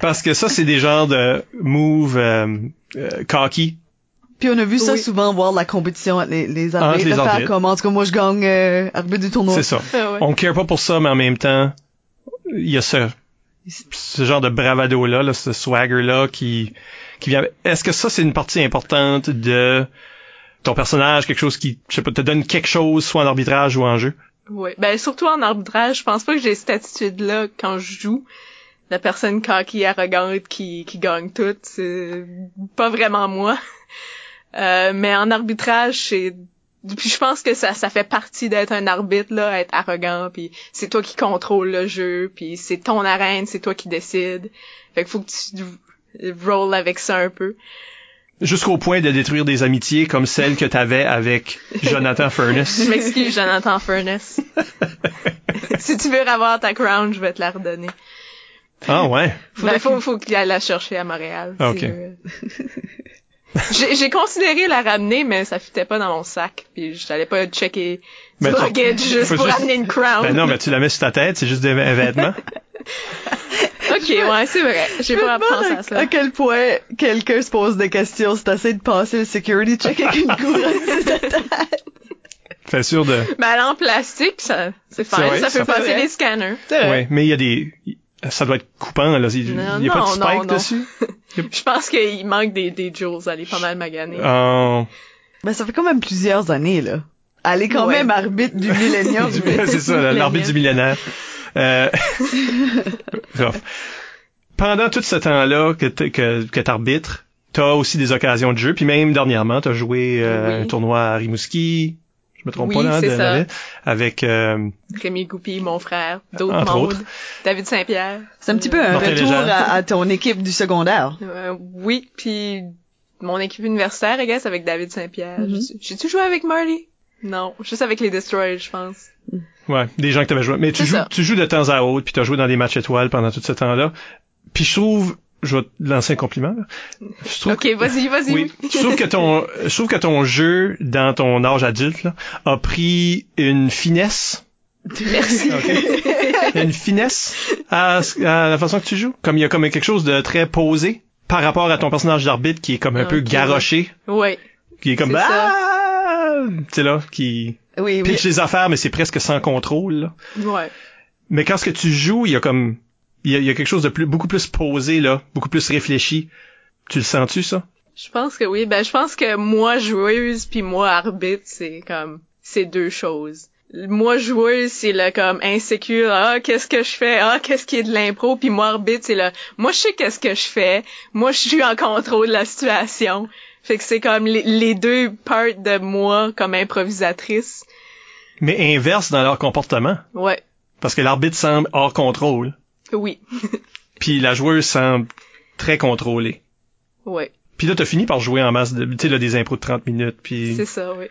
Parce que ça, c'est des genres de moves euh, euh, cocky. Puis on a vu ça Oui. souvent voir la compétition entre les, les arbitres. les de faire arbitres. comme, en tout cas, moi, je gagne euh, arbitre du tournoi. C'est ça. Ah ouais. On care pas pour ça, mais en même temps, il y a ce, ce genre de bravado-là, là, ce swagger-là qui, qui vient. Est-ce que ça, c'est une partie importante de ton personnage, quelque chose qui, je sais pas, te donne quelque chose, soit en arbitrage ou en jeu? Ouais. Ben surtout en arbitrage, je pense pas que j'ai cette attitude-là quand je joue. La personne cocky, arrogante, qui, qui gagne tout, c'est pas vraiment moi. Euh, mais en arbitrage, c'est puis je pense que ça ça fait partie d'être un arbitre là, être arrogant, puis c'est toi qui contrôle le jeu, puis c'est ton arène, c'est toi qui décide. Fait qu'il faut que tu roll avec ça un peu. Jusqu'au point de détruire des amitiés comme celle que t'avais avec Jonathan Furness. Je m'excuse, Jonathan Furness. si tu veux avoir ta crown, je vais te la redonner. Ah ouais. Ben, faut, faut qu'il aille la chercher à Montréal. Si ok. j'ai, j'ai considéré la ramener, mais ça fitait pas dans mon sac. Puis j'allais pas checker du Ben, juste pour juste- amener une crown. Ben non, mais tu la mets sur ta tête, c'est juste des un vêtement. ok, ouais, c'est vrai. J'ai pas pensé à ça. à quel point quelqu'un se pose des questions. C'est assez de passer le security check avec une couronne ta tête. Fait sûr de. Mais elle est en plastique, ça, c'est fine. vrai, ça ça fait fait passer vrai. les scanners. Ouais, mais il y a des. Ça doit être coupant, là. Il Non, il y a pas de spike non, non. dessus? Je pense qu'il manque des, des jewels. Elle est pas mal maganée. Oh. Ben, ça fait quand même plusieurs années, là. Elle est quand Ouais. même arbitre du millénium. c'est ça, l'arbitre du millénaire. Euh... Pendant tout ce temps-là que que, que t'arbitres, t'as aussi des occasions de jeu, puis même dernièrement, t'as joué euh, Oui. un tournoi à Rimouski, je me trompe Oui, pas là, c'est de- ça. avec euh, Rémi Goupy, mon frère, d'autres autres. David Saint-Pierre. C'est un petit peu un retour à, à ton équipe du secondaire. Euh, oui, puis mon équipe universitaire, I guess, avec David Saint-Pierre. Mhm. J'ai- J'ai-tu joué avec Marty? Non, juste avec les Destroyers, je pense. ouais, des gens que t'avais joué. Mais tu joues, ça. tu joues de temps à autre, puis t'as joué dans des matchs étoiles pendant tout ce temps-là. Puis je trouve, je vais te lancer un compliment. là. Je trouve Ok, vas-y, vas-y. Oui, je trouve que ton, je trouve que ton jeu dans ton âge adulte là, a pris une finesse, Merci. Ok. il y a une finesse à, la façon que tu joues. Comme il y a comme quelque chose de très posé par rapport à ton personnage d'arbitre qui est comme un peu garoché, ouais. qui est comme ça. Tu sais là, qui Oui, les affaires mais c'est presque sans contrôle. là. Ouais. Mais quand ce que tu joues, il y a comme il y a, il y a quelque chose de plus beaucoup plus posé là, beaucoup plus réfléchi. Tu le sens-tu ça? Je pense que oui. Ben, je pense que moi joueuse puis moi arbitre, c'est comme c'est deux choses. Moi joueuse, c'est le comme insécure. Ah, qu'est-ce que je fais? Ah, qu'est-ce qui est de l'impro? Puis moi arbitre, c'est le moi je sais qu'est-ce que je fais. Moi je suis en contrôle de la situation. Fait que c'est comme les, les deux parts de moi comme improvisatrice. Mais inverse dans leur comportement. Ouais. Parce que l'arbitre semble hors contrôle, Oui. puis la joueuse semble très contrôlée. Ouais. Puis là, t'as fini par jouer en masse de, tu sais, là, des impros de 30 minutes, puis C'est ça, oui.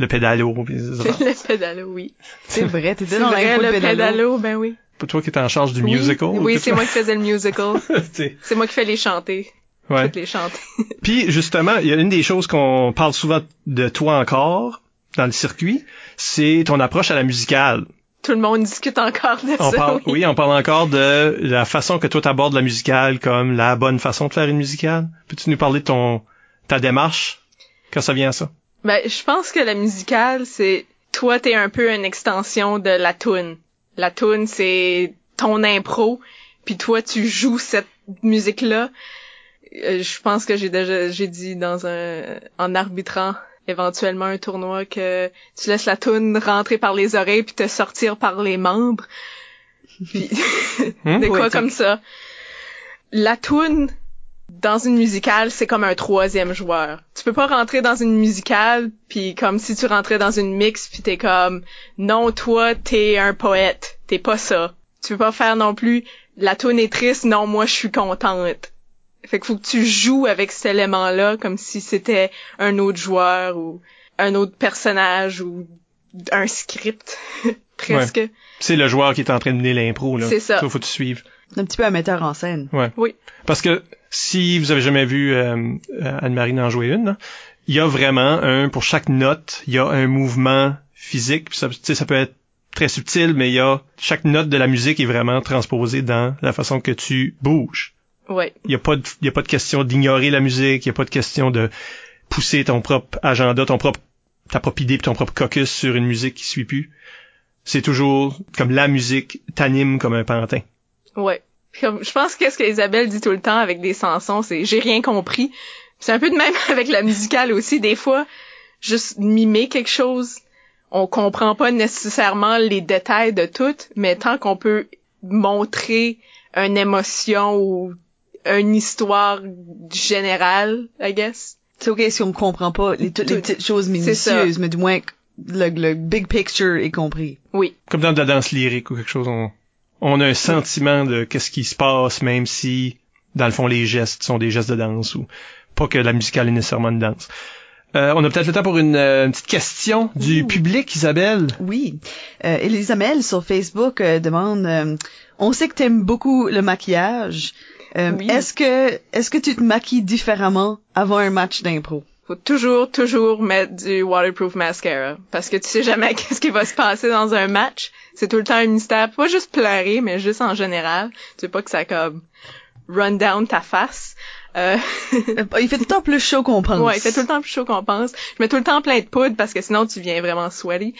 le pédalo, puis le pédalo, oui. C'est vrai, t'étais C'est dans l'impro le pédalo. pédalo, ben oui. Pas toi qui es en charge du Oui. musical. Oui, c'est moi qui faisais le musical. C'est moi qui fais les chanter. Ouais. Toutes les chanter. Puis justement, il y a une des choses qu'on parle souvent de toi encore dans le circuit, c'est ton approche à la musicale. Tout le monde discute encore de On ça. parle, oui. oui, on parle encore de la façon que toi t'abordes la musicale comme la bonne façon de faire une musicale. Peux-tu nous parler de ton ta démarche? Quand ça vient à ça? Ben, je pense que la musicale, c'est toi, t'es un peu une extension de la tune. La tune, c'est ton impro, puis toi, tu joues cette musique-là. Euh, Je pense que j'ai déjà j'ai dit dans un en arbitrant éventuellement un tournoi que tu laisses la tune rentrer par les oreilles puis te sortir par les membres. Puis Hmm? des quoi Poétique. comme ça. La tune dans une musicale, c'est comme un troisième joueur. Tu peux pas rentrer dans une musicale puis comme si tu rentrais dans une mix puis t'es comme non toi t'es un poète, t'es pas ça. Tu peux pas faire non plus la tune est triste, non moi je suis contente. Fait qu'il faut que tu joues avec cet élément-là comme si c'était un autre joueur ou un autre personnage ou un script presque. C'est le joueur qui est en train de mener l'impro, là. C'est ça. faut que tu suives. C'est un petit peu un metteur en scène. Parce que si vous avez jamais vu euh, euh, Anne-Marie en jouer une, là, il y a vraiment un, pour chaque note, il y a un mouvement physique. Ça, tu sais, ça peut être très subtil, mais il y a chaque note de la musique est vraiment transposée dans la façon que tu bouges. Ouais. Il y a pas de, y a pas de question d'ignorer la musique, il y a pas de question de pousser ton propre agenda, ton propre ta propre idée puis ton propre caucus sur une musique qui suit plus. C'est toujours comme la musique t'anime comme un pantin. Ouais. Comme, je pense que ce que Isabelle dit tout le temps avec des chansons, c'est j'ai rien compris. C'est un peu de même avec la musicale aussi. Des fois, juste mimer quelque chose, on comprend pas nécessairement les détails de tout, mais tant qu'on peut montrer une émotion ou une histoire générale, I guess. C'est ok si on comprend pas les, toutes les petites choses minutieuses, mais du moins que le, le big picture est compris. Oui. Comme dans de la danse lyrique ou quelque chose, on, on a un sentiment de qu'est-ce qui se passe, même si, dans le fond, les gestes sont des gestes de danse ou pas que la musicale est nécessairement une danse. Euh, on a peut-être le temps pour une, euh, une petite question du Ouh. public, Isabelle. Oui. Euh, Elisabelle sur Facebook euh, demande euh, on sait que t'aimes beaucoup le maquillage. Euh, Oui. Est-ce que est-ce que tu te maquilles différemment avant un match d'impro? Faut toujours, toujours mettre du waterproof mascara. Parce que tu sais jamais qu'est-ce qui va se passer dans un match. C'est tout le temps un mystère. Pas juste pleurer, mais juste en général. Tu veux pas que ça comme run down ta face. Euh, Euh, Il fait tout le temps plus chaud qu'on pense. ouais, il fait tout le temps plus chaud qu'on pense. Je mets tout le temps plein de poudre parce que sinon tu viens vraiment sweaty.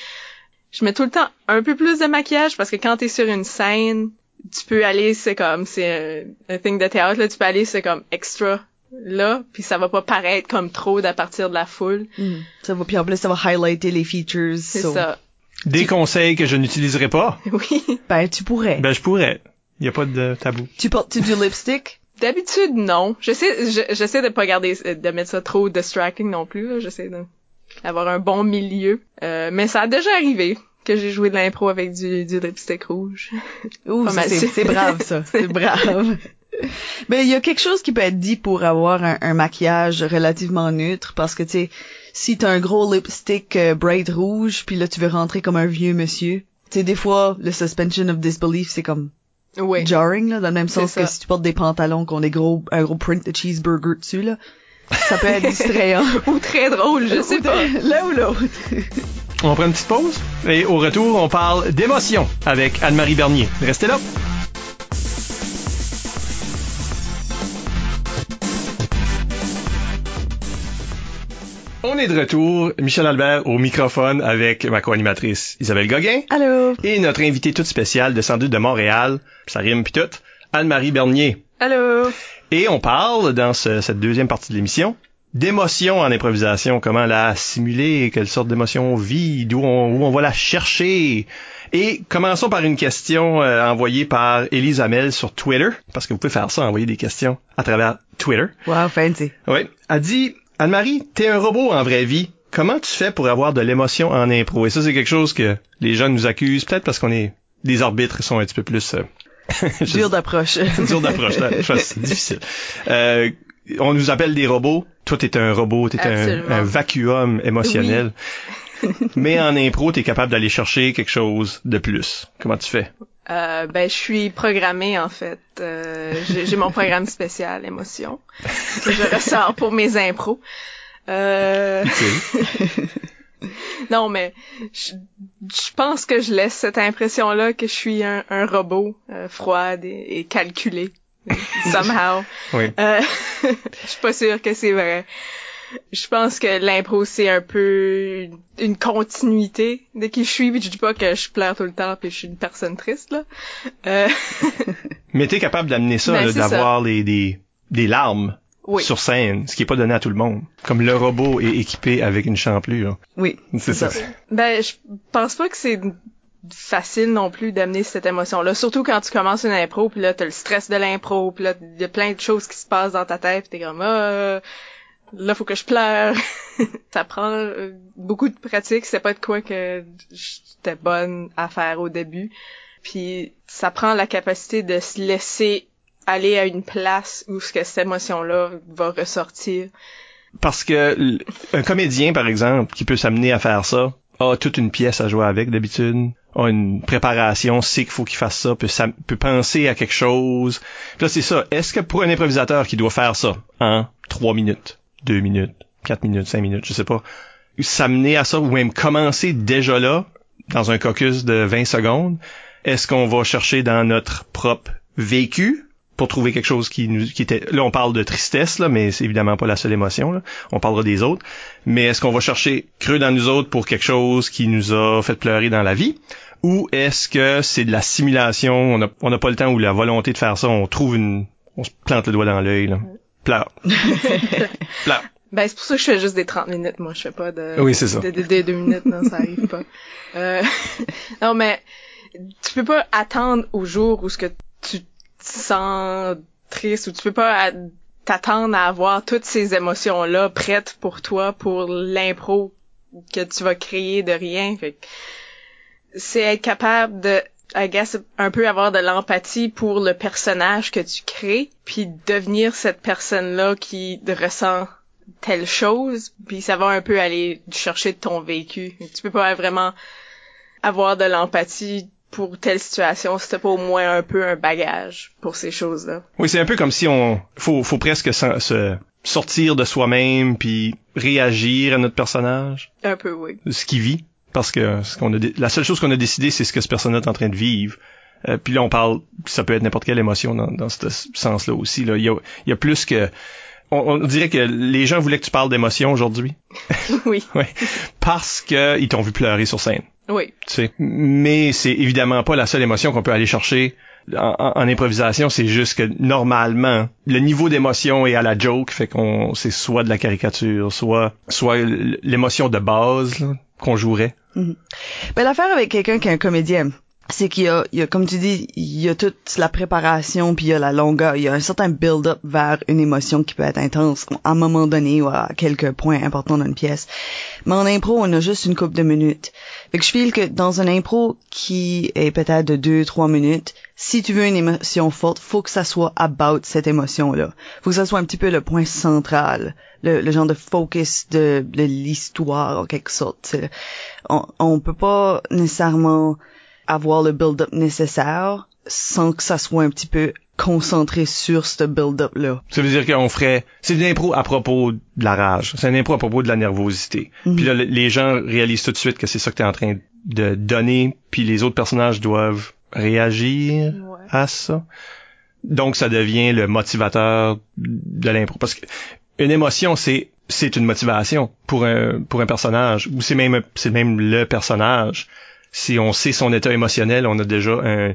Je mets tout le temps un peu plus de maquillage parce que quand t'es sur une scène, tu peux aller, c'est comme, c'est un, un thing de théâtre, là, tu peux aller, c'est comme extra là, puis ça va pas paraître comme trop à partir de la foule. Mm. Ça va puis en plus ça va highlighter les features. C'est so- ça. Des conseils que je n'utiliserai pas? Oui. Ben tu pourrais. Ben, je pourrais. Il n'y a pas de tabou. Tu portes-tu du lipstick? D'habitude, non. J'essaie, je- j'essaie de pas garder, de mettre ça trop distracting non plus, là. J'essaie d'avoir un bon milieu. Euh, mais ça a déjà arrivé que j'ai joué de l'impro avec du, du lipstick rouge. Ouh, c'est c'est brave ça. C'est brave. Ben il y a quelque chose qui peut être dit pour avoir un, un maquillage relativement neutre parce que tu sais si t'as un gros lipstick euh, bright rouge puis là tu veux rentrer comme un vieux monsieur, tu sais des fois le suspension of disbelief c'est comme Oui. jarring là dans le même sens que si tu portes des pantalons qui ont des gros un gros print de cheeseburger dessus là, ça peut être distrayant. Ou très drôle, je sais pas. L'un ou l'autre. On prend une petite pause et au retour, on parle d'émotion avec Anne-Marie Bernier. Restez là. On est de retour, Michel Albert au microphone avec ma co-animatrice Isabelle Gauguin Allô. et notre invitée toute spéciale descendue de Montréal, ça rime pis tout, Anne-Marie Bernier. Allô? Et on parle, dans ce- cette deuxième partie de l'émission, d'émotion en improvisation, comment la simuler, quelle sorte d'émotion on vit, d'où on, où on va la chercher. Et commençons par une question euh, envoyée par Elise Hamel sur Twitter, parce que vous pouvez faire ça, envoyer des questions à travers Twitter. Wow, fancy. Oui. Elle dit, Anne-Marie, t'es un robot en vraie vie. Comment tu fais pour avoir de l'émotion en impro? Et ça, c'est quelque chose que les jeunes nous accusent, peut-être parce qu'on est des arbitres sont un petit peu plus... euh, Dur d'approche. dur d'approche, là. Difficile. Euh, on nous appelle des robots. Toi, t'es un robot, t'es un, un vacuum émotionnel. Mais en impro, t'es capable d'aller chercher quelque chose de plus. Comment tu fais? Euh, ben, je suis programmée, en fait. Euh, j'ai, mon programme spécial, émotion, que je ressors pour mes impros. Euh, non, mais je, je pense que je laisse cette impression-là que je suis un, un robot euh, froide et, et calculé. Somehow. Oui. Euh, je suis pas sûre que c'est vrai. Je pense que l'impro c'est un peu une- continuité de qui je suis. Puis je dis pas que je pleure tout le temps puis je suis une personne triste là. Euh, Mais t'es capable d'amener ça, Ben, d'avoir les, des, des larmes oui. sur scène, ce qui est pas donné à tout le monde. Comme le robot est équipé avec une champlure. Oui. C'est ça. Ben je pense pas que c'est facile non plus d'amener cette émotion-là, surtout quand tu commences une impro, puis là t'as le stress de l'impro, puis là y a plein de choses qui se passent dans ta tête, t'es comme ah, là faut que je pleure. ça prend euh, beaucoup de pratique, c'est pas de quoi que j'étais bonne à faire au début. Puis ça prend la capacité de se laisser aller à une place où ce que cette émotion-là va ressortir. Parce que un comédien, par exemple, qui peut s'amener à faire ça, a toute une pièce à jouer avec d'habitude, a une préparation, sait qu'il faut qu'il fasse ça, peut, penser à quelque chose. Puis là, c'est ça. Est-ce que pour un improvisateur qui doit faire ça en trois minutes, deux minutes, quatre minutes, cinq minutes, je sais pas, s'amener à ça ou même commencer déjà là, dans un caucus de 20 secondes, est-ce qu'on va chercher dans notre propre vécu pour trouver quelque chose qui nous qui était là on parle de tristesse là mais c'est évidemment pas la seule émotion là on parlera des autres mais est-ce qu'on va chercher creux dans nous autres pour quelque chose qui nous a fait pleurer dans la vie? Ou est-ce que c'est de la simulation on n'a on n'a pas le temps ou la volonté de faire ça on trouve une on se plante le doigt dans l'œil là pleure pleure Ben, c'est pour ça que je fais juste des 30 minutes, moi. Je fais pas de... Oui, c'est ça. De, de- de deux minutes, non, ça arrive pas. Euh, non, mais tu peux pas attendre au jour où ce que tu te sens triste ou tu peux pas t'attendre à avoir toutes ces émotions-là prêtes pour toi, pour l'impro que tu vas créer de rien. C'est être capable de I guess, un peu avoir de l'empathie pour le personnage que tu crées, puis devenir cette personne-là qui ressent telle chose, puis ça va un peu aller chercher ton vécu. Tu peux pas vraiment avoir de l'empathie pour telle situation si t'as pas au moins un peu un bagage pour ces choses-là. Oui, c'est un peu comme si on faut faut presque se sortir de soi-même puis réagir à notre personnage. Un peu, oui. Ce qu'il vit, parce que ce qu'on a la seule chose qu'on a décidé, c'est ce que ce personnage est en train de vivre. Euh, puis là, on parle, ça peut être n'importe quelle émotion dans, dans ce sens-là aussi. Là. Il, y a, il y a plus que on, dirait que les gens voulaient que tu parles d'émotion aujourd'hui. oui. oui. Parce que ils t'ont vu pleurer sur scène. Oui. Tu sais. Mais c'est évidemment pas la seule émotion qu'on peut aller chercher en, improvisation. C'est juste que normalement, le niveau d'émotion est à la joke, fait qu'on c'est soit de la caricature, soit soit l'émotion de base qu'on jouerait. Mm-hmm. Ben, l'affaire avec quelqu'un qui est un comédien, c'est qu'il y a, il y a, comme tu dis, il y a toute la préparation, puis il y a la longueur, il y a un certain build-up vers une émotion qui peut être intense à un moment donné ou à quelques points importants dans une pièce. Mais en impro, on a juste une couple de minutes. Fait que je file que dans un impro qui est peut-être de deux, trois minutes, si tu veux une émotion forte, faut que ça soit about cette émotion-là. Faut que ça soit un petit peu le point central, le, genre de focus de, de l'histoire en quelque sorte. On, on peut pas nécessairement avoir le build-up nécessaire sans que ça soit un petit peu concentré sur ce build-up-là. Ça veut dire qu'on ferait... C'est une impro à propos de la rage. C'est une impro à propos de la nervosité. Mhm. Puis là, les gens réalisent tout de suite que c'est ça que t'es en train de donner, puis les autres personnages doivent réagir à ça. Donc, ça devient le motivateur de l'impro. Parce que une émotion, c'est c'est une motivation pour un pour un personnage ou c'est même c'est même le personnage si on sait son état émotionnel, on a déjà un,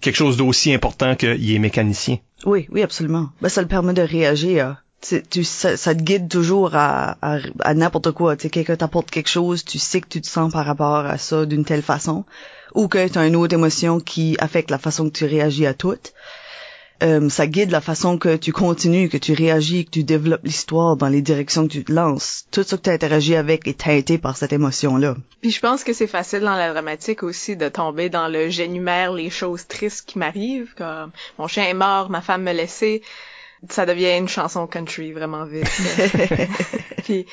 quelque chose d'aussi important qu'il est mécanicien. Oui, oui, absolument. Ben, ça le permet de réagir. Tu, ça, te guide toujours à, à, n'importe quoi. Tu sais, quelqu'un t'apporte quelque chose, tu sais que tu te sens par rapport à ça d'une telle façon, ou que tu as une autre émotion qui affecte la façon que tu réagis à tout. Euh, ça guide la façon que tu continues, que tu réagis, que tu développes l'histoire dans les directions que tu te lances. Tout ce que tu interagis avec est teinté par cette émotion-là. Puis je pense que c'est facile dans la dramatique aussi de tomber dans le j'énumère les choses tristes qui m'arrivent, comme mon chien est mort, ma femme me laissait. Ça devient une chanson country vraiment vite. Puis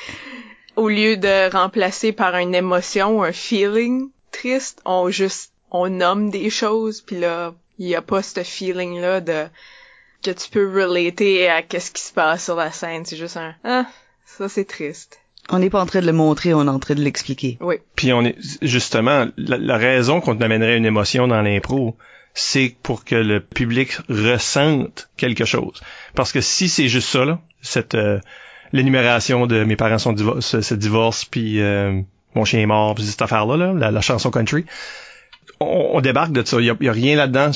au lieu de remplacer par une émotion, un feeling triste, on juste on nomme des choses puis là il y a pas ce feeling là de que tu peux relater à qu'est-ce qui se passe sur la scène. C'est juste un ah ça c'est triste. On n'est pas en train de le montrer, on est en train de l'expliquer. Oui. Puis on est justement la, raison qu'on amènerait une émotion dans l'impro, c'est pour que le public ressente quelque chose. Parce que si c'est juste ça là, cette euh, l'énumération de mes parents sont divorcés, se, divorcent puis euh, mon chien est mort, puis cette affaire là, là la chanson country, on, débarque de ça. Il y a, rien là-dedans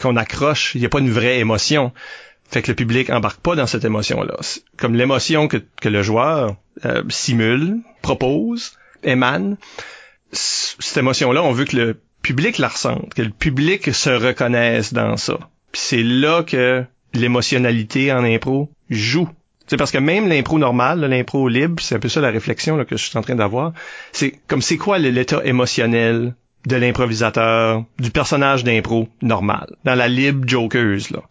qu'on accroche. Il n'y a pas une vraie émotion. Fait que le public embarque pas dans cette émotion-là. Comme l'émotion que, le joueur euh, simule, propose, émane, cette émotion-là, on veut que le public la ressente, que le public se reconnaisse dans ça. C'est là que l'émotionnalité en impro joue. C'est parce que même l'impro normal, l'impro libre, c'est un peu ça la réflexion que je suis en train d'avoir. C'est comme c'est quoi l'état émotionnel de l'improvisateur, du personnage d'impro normal, dans la libre jokeuse, là.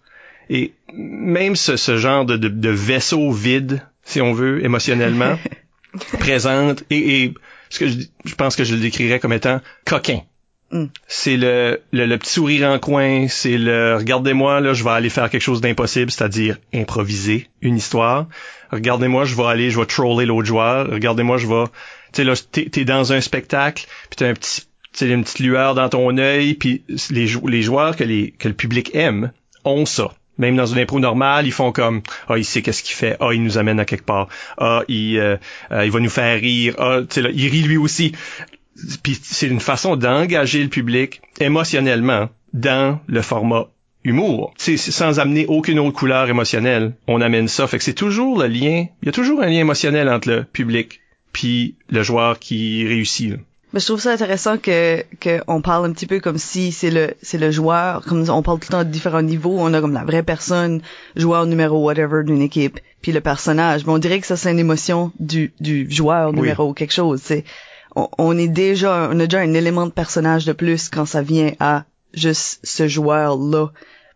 Et même ce, ce genre de, de, vaisseau vide, si on veut, émotionnellement, présente, et, et ce que je, je, pense que je le décrirais comme étant coquin. Mm. C'est le, le, le, petit sourire en coin, c'est le regardez-moi, là, je vais aller faire quelque chose d'impossible, c'est-à-dire improviser une histoire. Regardez-moi, je vais aller, je vais troller l'autre joueur. Regardez-moi, je vais. Tu sais, là, t'es, es dans un spectacle, puis t'as un petit c'est une petite lueur dans ton œil, puis les, joueurs que, le public aime ont ça. Même dans une impro normale, ils font comme ah il sait qu'est-ce qu'il fait, ah il nous amène à quelque part, ah il euh, euh, va nous faire rire, ah tu sais il rit lui aussi. Puis c'est une façon d'engager le public émotionnellement dans le format humour. C'est sans amener aucune autre couleur émotionnelle, on amène ça. Fait que c'est toujours le lien, il y a toujours un lien émotionnel entre le public puis le joueur qui réussit. Mais je trouve ça intéressant que qu'on parle un petit peu comme si c'est le c'est le joueur, comme on parle tout le temps de différents niveaux, on a comme la vraie personne, joueur numéro whatever d'une équipe, puis le personnage. Mais on dirait que ça c'est une émotion du du joueur numéro quelque chose. C'est on, on, est déjà on a déjà un élément de personnage de plus quand ça vient à juste ce joueur là,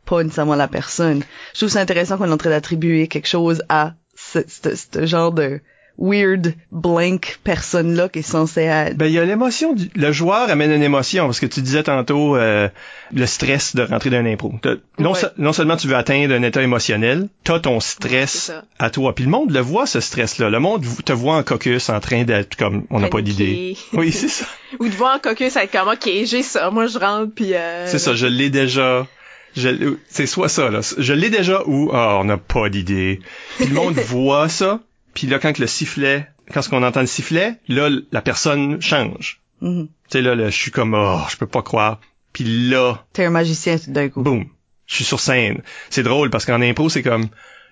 pas nécessairement la personne. Je trouve ça intéressant qu'on est en train d'attribuer quelque chose à ce, ce, ce genre de weird blank personne là qui est censée être. Ben il y a l'émotion du... le joueur amène une émotion parce que tu disais tantôt euh, le stress de rentrer dans un impro. T'as- Non, Ouais. se- non seulement tu veux atteindre un état émotionnel, t'as ton stress à toi. Puis le monde le voit ce stress là. Le monde te voit en caucus en train d'être comme on n'a pas d'idée. Oui, c'est ça. Ou de voir en caucus être comme, ok, j'ai ça, moi je rentre, puis euh... C'est ça, je l'ai déjà. Je- C'est soit ça, là. Je l'ai déjà ou ah, on n'a pas d'idée. Puis le monde voit ça. Puis là, quand que le sifflet, quand on entend le sifflet, là, la personne change. Mhm. Tu sais, là, là, je suis comme, oh, je peux pas croire. Puis là, T'es un magicien tout d'un coup. boum, je suis sur scène. C'est drôle parce qu'en impro, c'est comme,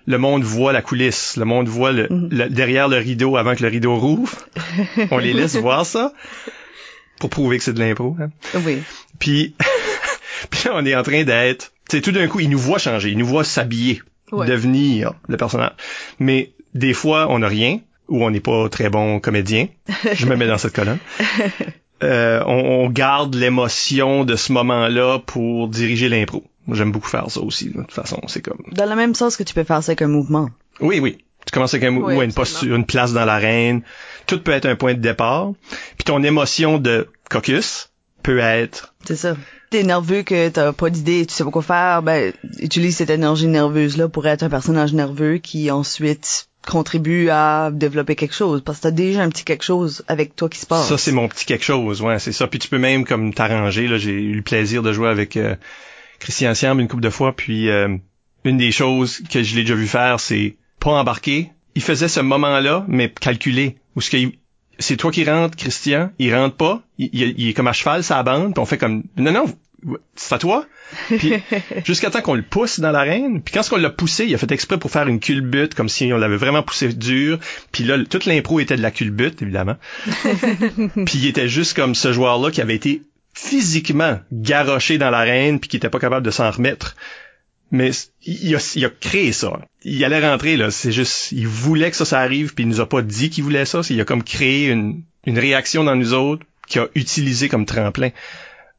le monde voit la coulisse, le monde voit le, Mhm. le- derrière le rideau avant que le rideau rouvre. On les laisse voir ça pour prouver que c'est de l'impro. hein. Oui. Puis, puis là, on est en train d'être, tu sais, tout d'un coup, il nous voit changer, il nous voit s'habiller, Ouais. devenir le personnage. Mais des fois, on n'a rien ou on n'est pas très bon comédien. Je me mets dans cette colonne. Euh, on, on garde l'émotion de ce moment-là pour diriger l'impro. J'aime beaucoup faire ça aussi. De toute façon, c'est comme. Dans le même sens que tu peux faire ça avec un mouvement. Oui, oui. Tu commences avec un mou- Oui, ou une posture, une place dans l'arène. Tout peut être un point de départ. Puis ton émotion de caucus peut être C'est ça. T'es nerveux que t'as pas d'idée, tu sais pas quoi faire, ben, utilise cette énergie nerveuse-là pour être un personnage nerveux qui ensuite contribue à développer quelque chose. Parce que t'as déjà un petit quelque chose avec toi qui se passe. Ça, c'est mon petit quelque chose, ouais, c'est ça. Puis tu peux même comme t'arranger. Là, j'ai eu le plaisir de jouer avec euh, Christian Siam une couple de fois. Puis euh, une des choses que je l'ai déjà vu faire, c'est pas embarquer. Il faisait ce moment-là, mais calculé. Où ce c'est toi qui rentres, Christian. Il rentre pas. Il est comme à cheval, sa bande. Puis on fait comme non, non, c'est à toi. Puis jusqu'à temps qu'on le pousse dans l'arène. Puis quand on l'a poussé, il a fait exprès pour faire une culbute, comme si on l'avait vraiment poussé dur. Puis là, toute l'impro était de la culbute, évidemment. puis il était juste comme ce joueur-là qui avait été physiquement garoché dans l'arène puis qui était pas capable de s'en remettre. Mais il a, il a créé ça. Il allait rentrer là. C'est juste, il voulait que ça, ça arrive puis il nous a pas dit qu'il voulait ça. Il a comme créé une, une réaction dans nous autres qu'il a utilisé comme tremplin.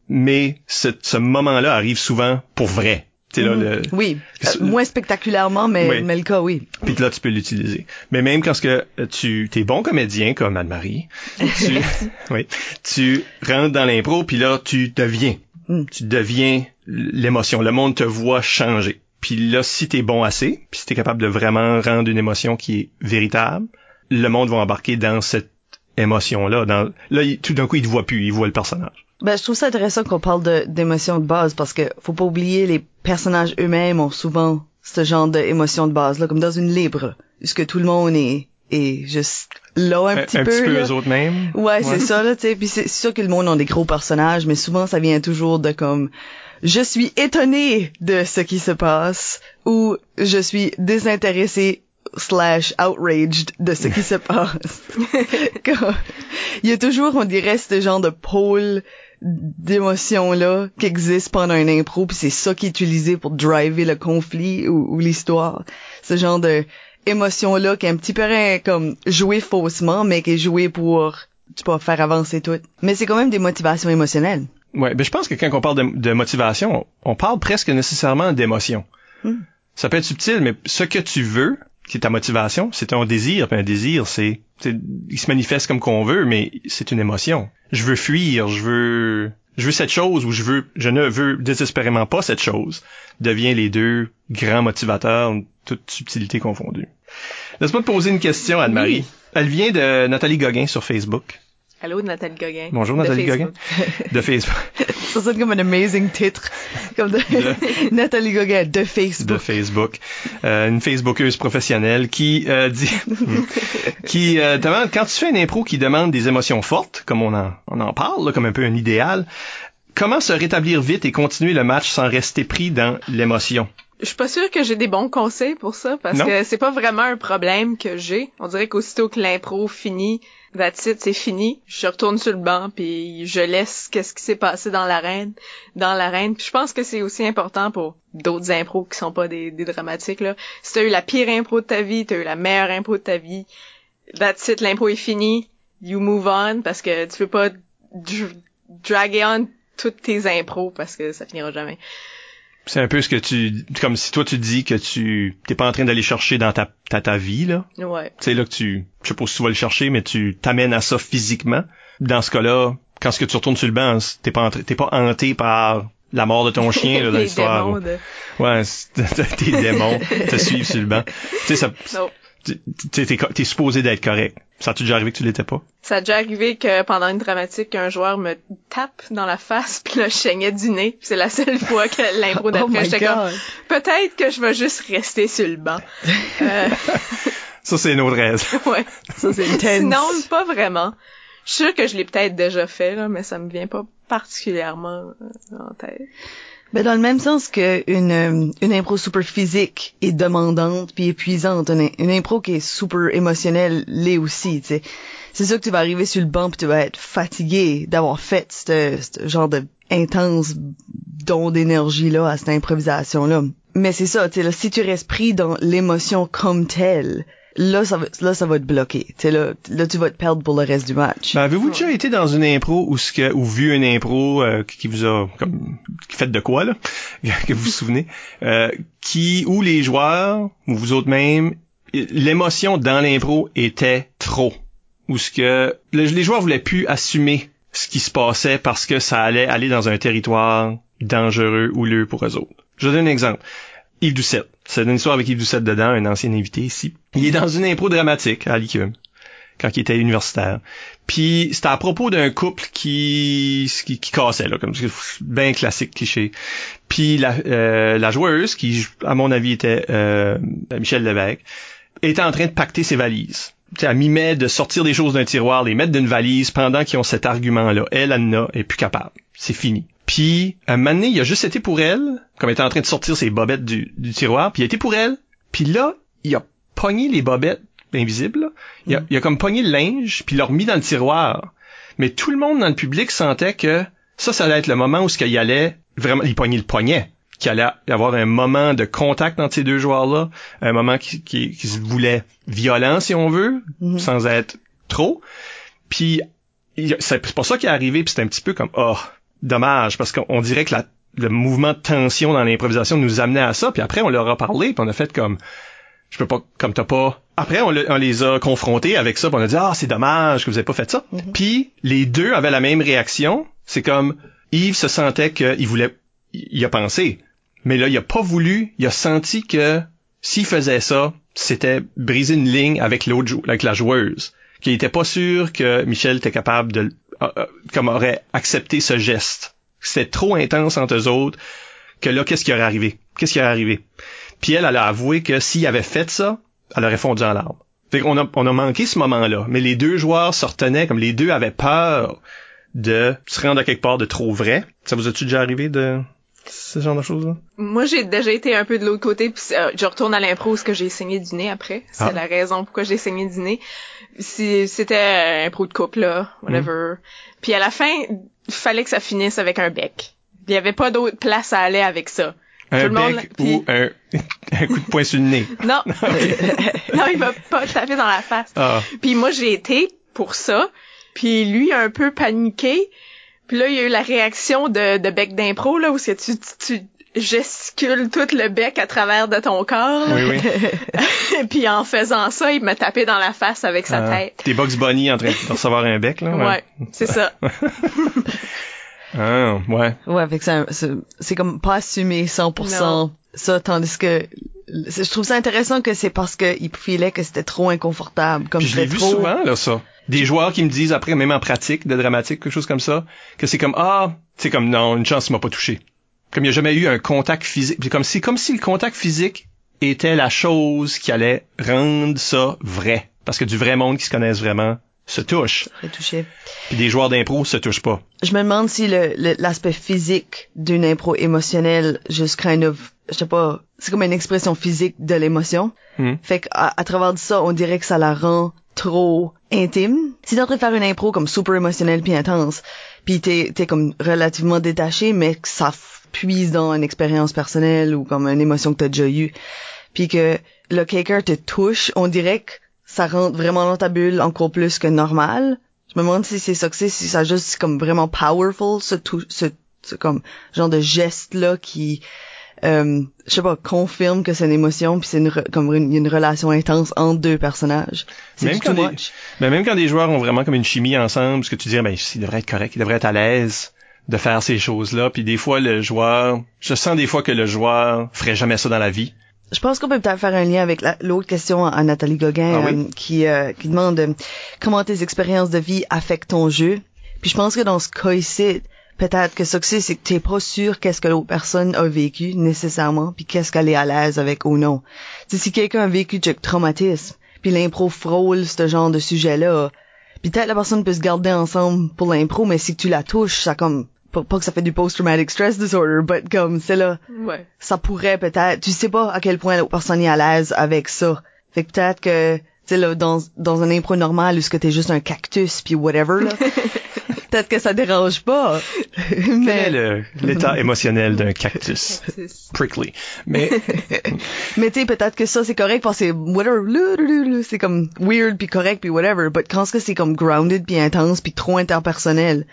Mais ce, ce moment-là arrive souvent pour vrai. Là, Mhm. le, Oui. Euh, moins spectaculairement, mais, Oui. mais le cas, oui. puis là, tu peux l'utiliser. Mais même quand ce que euh, tu t'es bon comédien comme Anne-Marie, tu, oui, tu rentres dans l'impro, puis là, tu deviens. Mm. Tu deviens l'émotion. Le monde te voit changer. Puis là, si t'es bon assez, puis si t'es capable de vraiment rendre une émotion qui est véritable, le monde va embarquer dans cette émotion-là. Dans, là, tout d'un coup, il te voit plus, il voit le personnage. Ben, je trouve ça intéressant qu'on parle de, d'émotions de base parce que faut pas oublier les personnages eux-mêmes ont souvent ce genre d'émotions de base là, comme dans une libre, puisque tout le monde est, est juste là un, petit peu. là. eux autres mêmes. Ouais, c'est ça là, tu sais. Puis c'est sûr que le monde a des gros personnages, mais souvent ça vient toujours de comme je suis étonné de ce qui se passe ou je suis désintéressé slash outraged de ce qui se passe. Comme- Il y a toujours, on dirait, ce genre de pôle d'émotions là qui existe pendant un impro puis c'est ça qui est utilisé pour driver le conflit ou, ou l'histoire ce genre de émotion là qui est un petit peu comme joué faussement mais qui est joué pour tu peux faire avancer tout mais c'est quand même des motivations émotionnelles Ouais, ben je pense que quand on parle de, de motivation, on parle presque nécessairement d'émotion. Hmm. Ça peut être subtil, mais ce que tu veux, qui est ta motivation, c'est un désir. Puis un désir, c'est, c'est- il se manifeste comme qu'on veut, mais c'est une émotion. Je veux fuir, je veux, je veux cette chose ou je veux, je ne veux désespérément pas cette chose. Devient les deux grands motivateurs, toute subtilité confondue. Laisse-moi te poser une question, Anne-Marie. Elle vient de Nathalie Gauguin sur Facebook. Allô, Nathalie Gauguin. Bonjour, De Nathalie Facebook. Gauguin. De Facebook. ça sonne comme un amazing titre comme de Nathalie Gauguin de de Facebook Facebook, euh, une Facebookeuse professionnelle qui euh, dit, qui euh, demande quand tu fais une impro qui demande des émotions fortes, comme on en, on en parle, là, comme un peu un idéal, comment se rétablir vite et continuer le match sans rester pris dans l'émotion? Je suis pas sûre que j'ai des bons conseils pour ça parce Non? que c'est pas vraiment un problème que j'ai. On dirait qu'aussitôt que l'impro finit, that's it, c'est fini. Je retourne sur le banc puis je laisse qu'est-ce qui s'est passé dans l'arène, dans l'arène. Puis je pense que c'est aussi important pour d'autres impros qui sont pas des, des dramatiques là. Si t'as eu la pire impro de ta vie, t'as eu la meilleure impro de ta vie, that's it, l'impro est fini. You move on parce que tu peux pas dr- draguer on toutes tes impros parce que ça finira jamais. C'est un peu ce que tu, comme si toi tu dis que tu t'es pas en train d'aller chercher dans ta, ta, ta vie là. Ouais. C'est là que tu, je sais pas si tu vas le chercher, mais tu t'amènes à ça physiquement. Dans ce cas-là, quand ce que tu retournes sur le banc, t'es pas t'es pas hanté par la mort de ton chien là, dans l'histoire. de... Ouais, c'est- tes démons te suivent sur le banc. Tu sais, ça. T'es, t'es supposé d'être correct. Ça a-tu déjà arrivé que tu l'étais pas? Ça a déjà arrivé que pendant une dramatique, un joueur me tape dans la face, puis là, je saignais du nez. Puis C'est la seule fois que l'impro Oh d'après, my j'étais comme, peut-être que je vais juste rester sur le banc. Euh, Ça, c'est une autre raison. ouais. Ça, c'est intense. Sinon, pas vraiment. Je suis sûre que je l'ai peut-être déjà fait, là, mais ça me vient pas particulièrement euh, en tête. Ben, dans le même sens que une, euh, une impro super physique est demandante puis épuisante, une, une impro qui est super émotionnelle l'est aussi, tu sais. C'est sûr que tu vas arriver sur le banc puis tu vas être fatigué d'avoir fait ce genre de intense don d'énergie là à cette improvisation là. Mais c'est ça, tu sais, si tu restes pris dans l'émotion comme telle, là ça va, là ça va te bloquer. Là, là tu vas te perdre pour le reste du match. Ben, avez-vous déjà été dans une impro ou ce que, ou vu une impro euh, qui vous a comme qui fait de quoi là, que vous vous souvenez, euh, qui où les joueurs ou vous autres même, l'émotion dans l'impro était trop, ou ce que le- les joueurs voulaient plus assumer ce qui se passait parce que ça allait aller dans un territoire dangereux ou lieu pour eux autres. Je donne un exemple. Yves Doucette. C'est une histoire avec Yves Doucette dedans, un ancien invité ici. Il est dans une impro dramatique à l'ICUM quand il était universitaire. Puis c'était à propos d'un couple qui, qui qui cassait là, comme bien classique cliché. Puis la, euh, la joueuse qui, à mon avis, était euh, Michel Lévesque, était en train de pacter ses valises. Tu sais, elle mimait de sortir des choses d'un tiroir, les mettre d'une valise pendant qu'ils ont cet argument-là. Elle, elle n'a, est plus capable. C'est fini. Puis, un moment donné, il a juste été pour elle, comme était en train de sortir ses bobettes du, du tiroir, puis il a été pour elle. Puis là, il a pogné les bobettes invisibles. là. Il, a, il a comme pogné le linge, puis il l'a remis dans le tiroir. Mais tout le monde dans le public sentait que ça, ça allait être le moment où ce qu'il allait vraiment, il pognait le poignet, qu'il allait y avoir un moment de contact entre ces deux joueurs-là, un moment qui, qui, qui se voulait violent, si on veut, Mhm. sans être trop. Puis c'est pas ça qui est arrivé, puis c'est un petit peu comme oh dommage parce qu'on on dirait que la, le mouvement de tension dans l'improvisation nous amenait à ça. Puis après on leur a parlé, puis on a fait comme je peux pas comme t'as pas. Après on, les a confrontés avec ça, puis on a dit ah c'est dommage que vous avez pas fait ça. Mhm. Puis les deux avaient la même réaction. C'est comme Yves se sentait qu'il voulait, il a pensé, mais là il a pas voulu. Il a senti que s'il faisait ça, c'était briser une ligne avec l'autre avec la joueuse. Qu'il était pas sûr que Michel était capable de, comme aurait accepté ce geste. C'était trop intense entre eux autres que là, qu'est-ce qui aurait arrivé? Qu'est-ce qui aurait arrivé? Puis elle, elle a avoué que s'il avait fait ça, elle aurait fondu en larmes. Fait qu'on a, on a manqué ce moment-là. Mais les deux joueurs se retenaient comme les deux avaient peur de se rendre à quelque part de trop vrai. Ça vous a-tu déjà arrivé de ce genre de choses-là? Moi, j'ai déjà été un peu de l'autre côté, puis euh, je retourne à l'impro parce que j'ai saigné du nez après. C'est Ah. la raison pourquoi j'ai saigné du nez. Si- C'était un impro de couple, là, whatever. Puis à la fin, il fallait que ça finisse avec un bec. Il y avait pas d'autre place à aller avec ça. Un Tout le monde- bec puis- ou un, un coup de poing sur le nez? Non, non, il m'a pas tapé dans la face. Ah. Puis moi, j'ai été pour ça. Puis lui, a un peu paniqué. Puis là, il y a eu la réaction de, de bec d'impro, là, où tu, tu, tu gesticules tout le bec à travers de ton corps. Oui, oui. puis en faisant ça, il m'a tapé dans la face avec sa Ah. tête. T'es Bugs Bunny en train de recevoir un bec, là? Ouais, c'est ça. Ah, ouais. Ouais, fait que c'est- comme pas assumé 100% Non. ça, tandis que je trouve ça intéressant que c'est parce qu'il filait que c'était trop inconfortable, comme Puis je l'ai vu trop. souvent, là, ça. Des joueurs qui me disent après, même en pratique de dramatique, quelque chose comme ça, que c'est comme, ah, c'est comme, non, une chance, il m'a pas touché. Comme il n'y a jamais eu un contact physique. C'est comme si, comme si le contact physique était la chose qui allait rendre ça vrai. Parce que du vrai monde qui se connaissent vraiment se touche. Retouché. Puis des joueurs d'impro se touchent pas. Je me demande si le le- l'aspect physique d'une impro émotionnelle, just kind of, je sais pas, c'est comme une expression physique de l'émotion. Hmm. Fait qu'à à travers de ça, on dirait que ça la rend trop intime. Si t'es en train de faire une impro comme super émotionnelle puis intense, puis t'es t'es comme relativement détaché, mais que ça f- puise dans une expérience personnelle ou comme une émotion que t'as déjà eue, puis que le quelqu'un te touche, on dirait que ça rentre vraiment dans ta bulle encore plus que normal. Je me demande si c'est ça que c'est, si ça juste comme vraiment powerful, ce tout, ce, ce comme genre de geste là qui euh, je sais pas, confirme que c'est une émotion puis c'est une comme une, une relation intense entre deux personnages. C'est Même quand, des, ben, même quand des joueurs ont vraiment comme une chimie ensemble, ce que tu dis, ben, il devrait être correct, il devrait être à l'aise de faire ces choses-là. Puis des fois, le joueur, je sens des fois que le joueur ferait jamais ça dans la vie. Je pense qu'on peut peut-être faire un lien avec la- l'autre question à Nathalie Gauguin Ah oui? euh, qui, euh, qui demande euh, comment tes expériences de vie affectent ton jeu. Puis je pense que dans ce cas ici, peut-être que ça que c'est, c'est que t'es pas sûr qu'est-ce que l'autre personne a vécu nécessairement, puis qu'est-ce qu'elle est à l'aise avec ou non. Tu sais, si quelqu'un a vécu du traumatisme, puis l'impro frôle ce genre de sujet-là, puis peut-être la personne peut se garder ensemble pour l'impro, mais si tu la touches, ça comme pas, pas que ça fait du post-traumatic stress disorder, but comme c'est là Ouais. ça pourrait peut-être, tu sais pas à quel point l'autre personne est à l'aise avec ça. Fait que peut-être que, tu sais, là, dans, dans un impro normal où ce que t'es juste un cactus puis whatever, là, peut-être que ça dérange pas. Quel est mais, le- l'état émotionnel d'un cactus? Prickly. Mais, mais tu sais, peut-être que ça c'est correct parce que c'est whatever, c'est comme weird puis correct puis whatever, but quand ce que c'est comme grounded puis intense puis trop interpersonnel,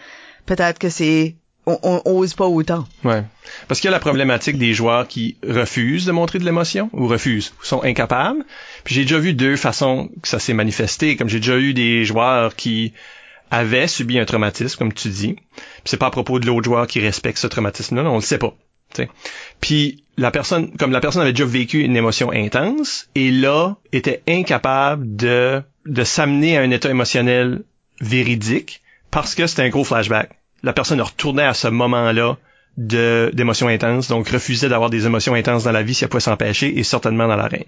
peut-être que c'est, on, on ose pas autant. ouais. Parce qu'il y a la problématique des joueurs qui refusent de montrer de l'émotion, ou refusent, ou sont incapables. Puis j'ai déjà vu deux façons que ça s'est manifesté, comme j'ai déjà eu des joueurs qui avaient subi un traumatisme, comme tu dis. Puis c'est pas à propos de l'autre joueur qui respecte ce traumatisme-là, non, on le sait pas. tu sais. Puis la personne, comme la personne avait déjà vécu une émotion intense, et là était incapable de de s'amener à un état émotionnel véridique parce que c'était un gros flashback. La personne retournait à ce moment-là de d'émotions intenses, donc refusait d'avoir des émotions intenses dans la vie si elle pouvait s'empêcher, et certainement dans l'arène.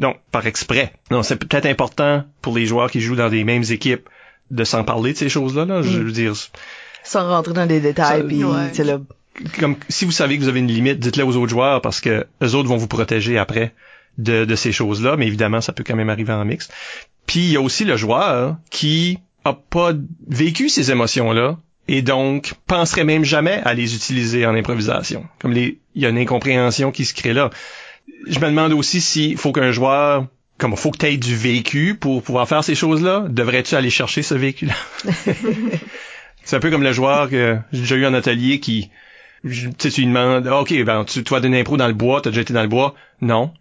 Donc, par exprès. Non, c'est peut-être important pour les joueurs qui jouent dans des mêmes équipes de s'en parler de ces choses-là. Là. Je veux dire, Sans rentrer dans les détails Ça- puis, ouais. là, comme si vous savez que vous avez une limite, dites-le aux autres joueurs parce que eux autres vont vous protéger après de, de ces choses-là, mais évidemment, ça peut quand même arriver en mix. Puis il y a aussi le joueur qui a pas vécu ces émotions-là et donc penserait même jamais à les utiliser en improvisation. Comme les, il y a une incompréhension qui se crée là. Je me demande aussi s'il faut qu'un joueur comme faut que tu aies du vécu pour pouvoir faire ces choses-là, devrais-tu aller chercher ce vécu-là? C'est un peu comme le joueur que j'ai déjà eu en atelier qui, tu sais, tu lui demandes, Ah, OK, ben, tu, tu vas donner impro dans le bois, t'as déjà été dans le bois? Non.